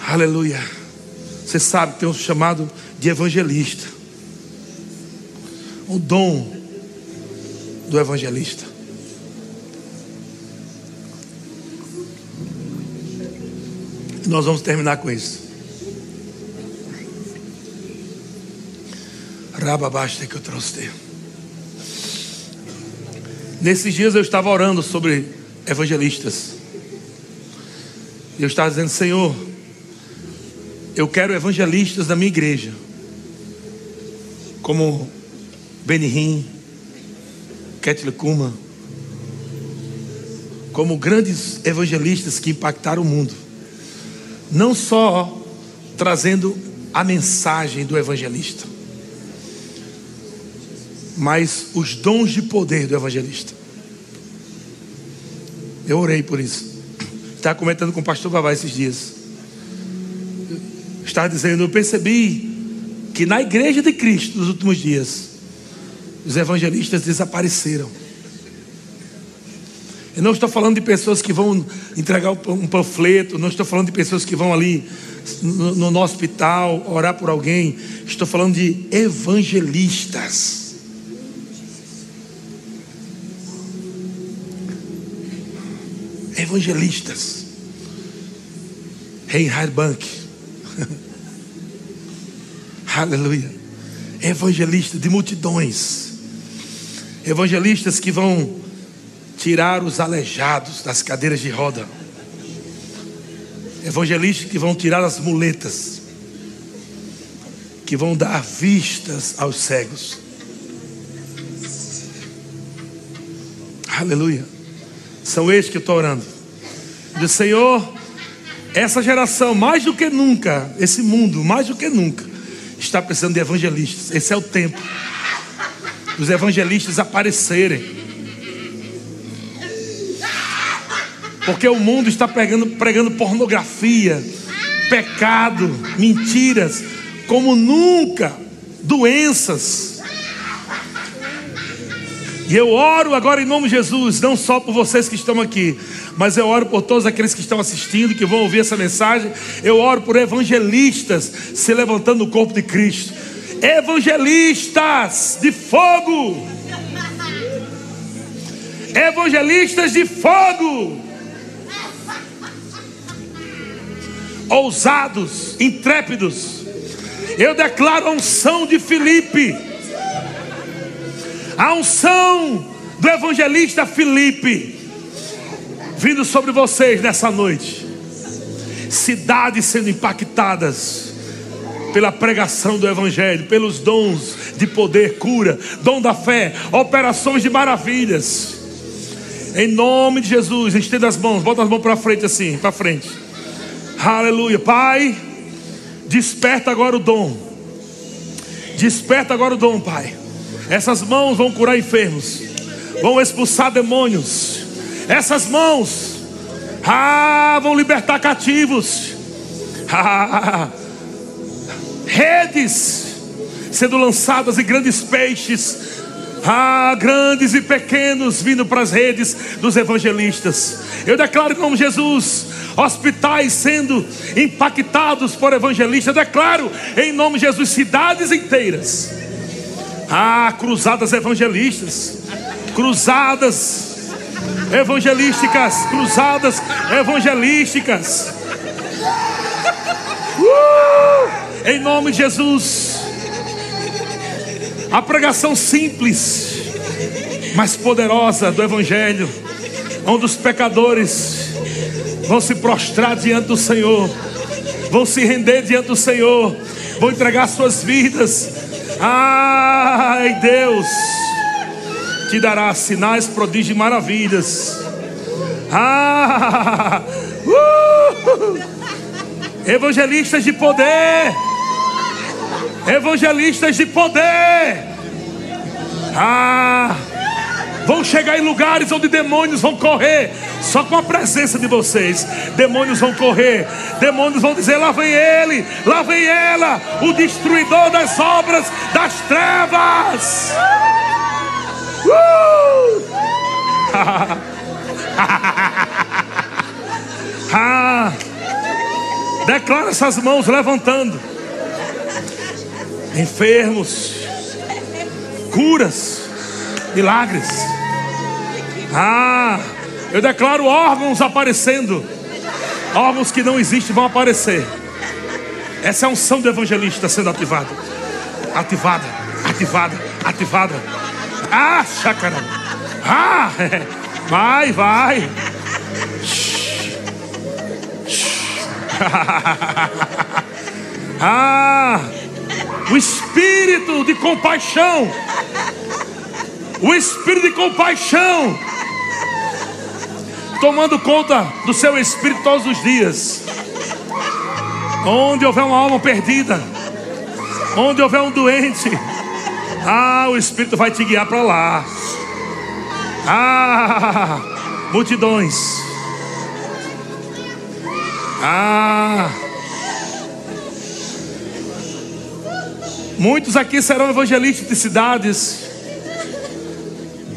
Aleluia. Você sabe, tem um chamado de evangelista. O dom do evangelista. E nós vamos terminar com isso. Rababasta que eu trouxe. Nesses dias eu estava orando sobre evangelistas. Eu estava dizendo, Senhor, eu quero evangelistas da minha igreja. Como Benihim, Ketley Kuma. Como grandes evangelistas que impactaram o mundo. Não só trazendo a mensagem do evangelista mas os dons de poder do evangelista. Eu orei por isso. Estava comentando com o pastor Vavá esses dias. Estava dizendo, eu percebi que na igreja de Cristo nos últimos dias, os evangelistas desapareceram. Eu não estou falando de pessoas que vão entregar um panfleto, não estou falando de pessoas que vão ali no, no hospital orar por alguém. Estou falando de evangelistas evangelistas. Reinhard Bank. Aleluia. Evangelistas de multidões. Evangelistas que vão tirar os aleijados das cadeiras de roda. Evangelistas que vão tirar as muletas. Que vão dar vistas aos cegos. Aleluia. São estes que eu estou orando. Diz, Senhor, Essa geração, mais do que nunca, esse mundo, mais do que nunca, está precisando de evangelistas. Esse é o tempo dos evangelistas aparecerem. Porque o mundo está pregando, pregando pornografia, pecado, mentiras, como nunca, doenças. E eu oro agora em nome de Jesus, não só por vocês que estão aqui, mas eu oro por todos aqueles que estão assistindo, que vão ouvir essa mensagem. Eu oro por evangelistas se levantando no corpo de Cristo. Evangelistas de fogo. Evangelistas de fogo. Ousados, intrépidos. Eu declaro a unção de Filipe. A unção do evangelista Filipe vindo sobre vocês nessa noite. Cidades sendo impactadas pela pregação do Evangelho, pelos dons de poder, cura, dom da fé, operações de maravilhas. Em nome de Jesus, estenda as mãos, bota as mãos para frente assim, para frente. Aleluia. Pai, desperta agora o dom. Desperta agora o dom, Pai. Essas mãos vão curar enfermos, vão expulsar demônios essas mãos ah, vão libertar cativos. Ah, redes sendo lançadas e grandes peixes. Ah, grandes e pequenos vindo para as redes dos evangelistas. Eu declaro em nome de Jesus, hospitais sendo impactados por evangelistas. Eu declaro em nome de Jesus, cidades inteiras. Ah, cruzadas evangelistas, cruzadas evangelísticas, cruzadas evangelísticas. Uh! Em nome de Jesus. A pregação simples, mas poderosa do Evangelho, onde os pecadores vão se prostrar diante do Senhor, vão se render diante do Senhor, vão entregar suas vidas. Ai, Deus te dará sinais, prodígios e maravilhas. Ah, uh, evangelistas de poder, evangelistas de poder. Ah, vão chegar em lugares onde demônios vão correr, só com a presença de vocês. Demônios vão correr, demônios vão dizer: lá vem ele, lá vem ela, o destruidor das obras das trevas. Uh! ah, declara essas mãos levantando. Enfermos, curas, milagres. Ah, eu declaro órgãos aparecendo. Órgãos que não existem vão aparecer. Essa é a unção do evangelista sendo ativada. Ativada, ativada, ativada. Ah, chácara. Ah, vai, vai. Ah, o espírito de compaixão. O espírito de compaixão. Tomando conta do seu espírito todos os dias. Onde houver uma alma perdida. Onde houver um doente ah, o Espírito vai te guiar para lá. Ah, multidões. Ah, muitos aqui serão evangelistas de cidades,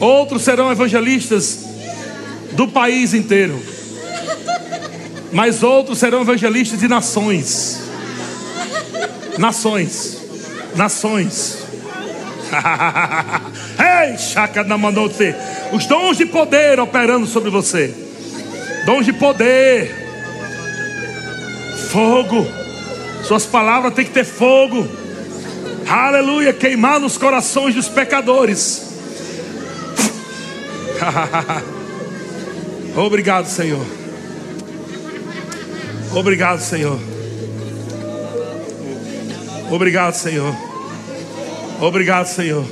outros serão evangelistas do país inteiro, mas outros serão evangelistas de nações. Nações, nações. Ei, Shakadamanote. Os dons de poder operando sobre você. Dons de poder. Fogo. Suas palavras têm que ter fogo. Aleluia. Queimar nos corações dos pecadores. Obrigado, Senhor. Obrigado, Senhor. Obrigado, Senhor. Obrigado, Senhor.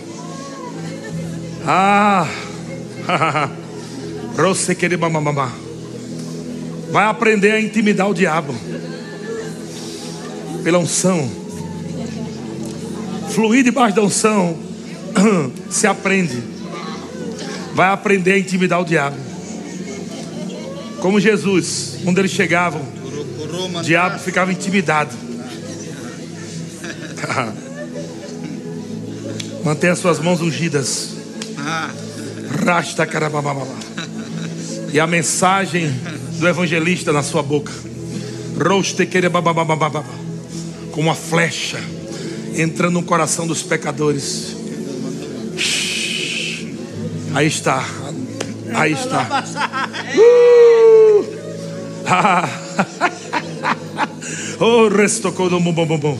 Ah, você querer mamamá. Vai aprender a intimidar o diabo. Pela unção. Fluir debaixo da unção. Se aprende. Vai aprender a intimidar o diabo. Como Jesus, quando eles chegavam, o diabo ficava intimidado. Mantenha suas mãos ungidas. Rasta carabababa. E a mensagem do evangelista na sua boca. Roste Como uma flecha entrando no coração dos pecadores. Aí está. Aí está. Uh! oh, restocou do bom bom bom.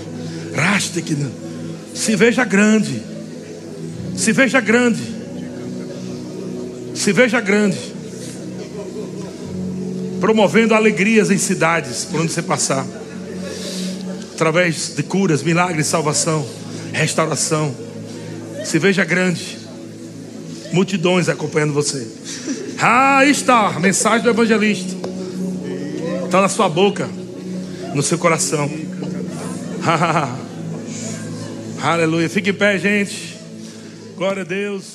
Raste que se veja grande. Se veja grande. Se veja grande. Promovendo alegrias em cidades por onde você passar. Através de curas, milagres, salvação, restauração. Se veja grande. Multidões acompanhando você. Ah, está, a mensagem do evangelista. Está na sua boca, no seu coração. Aleluia. Fique em pé, gente. Glória a Deus.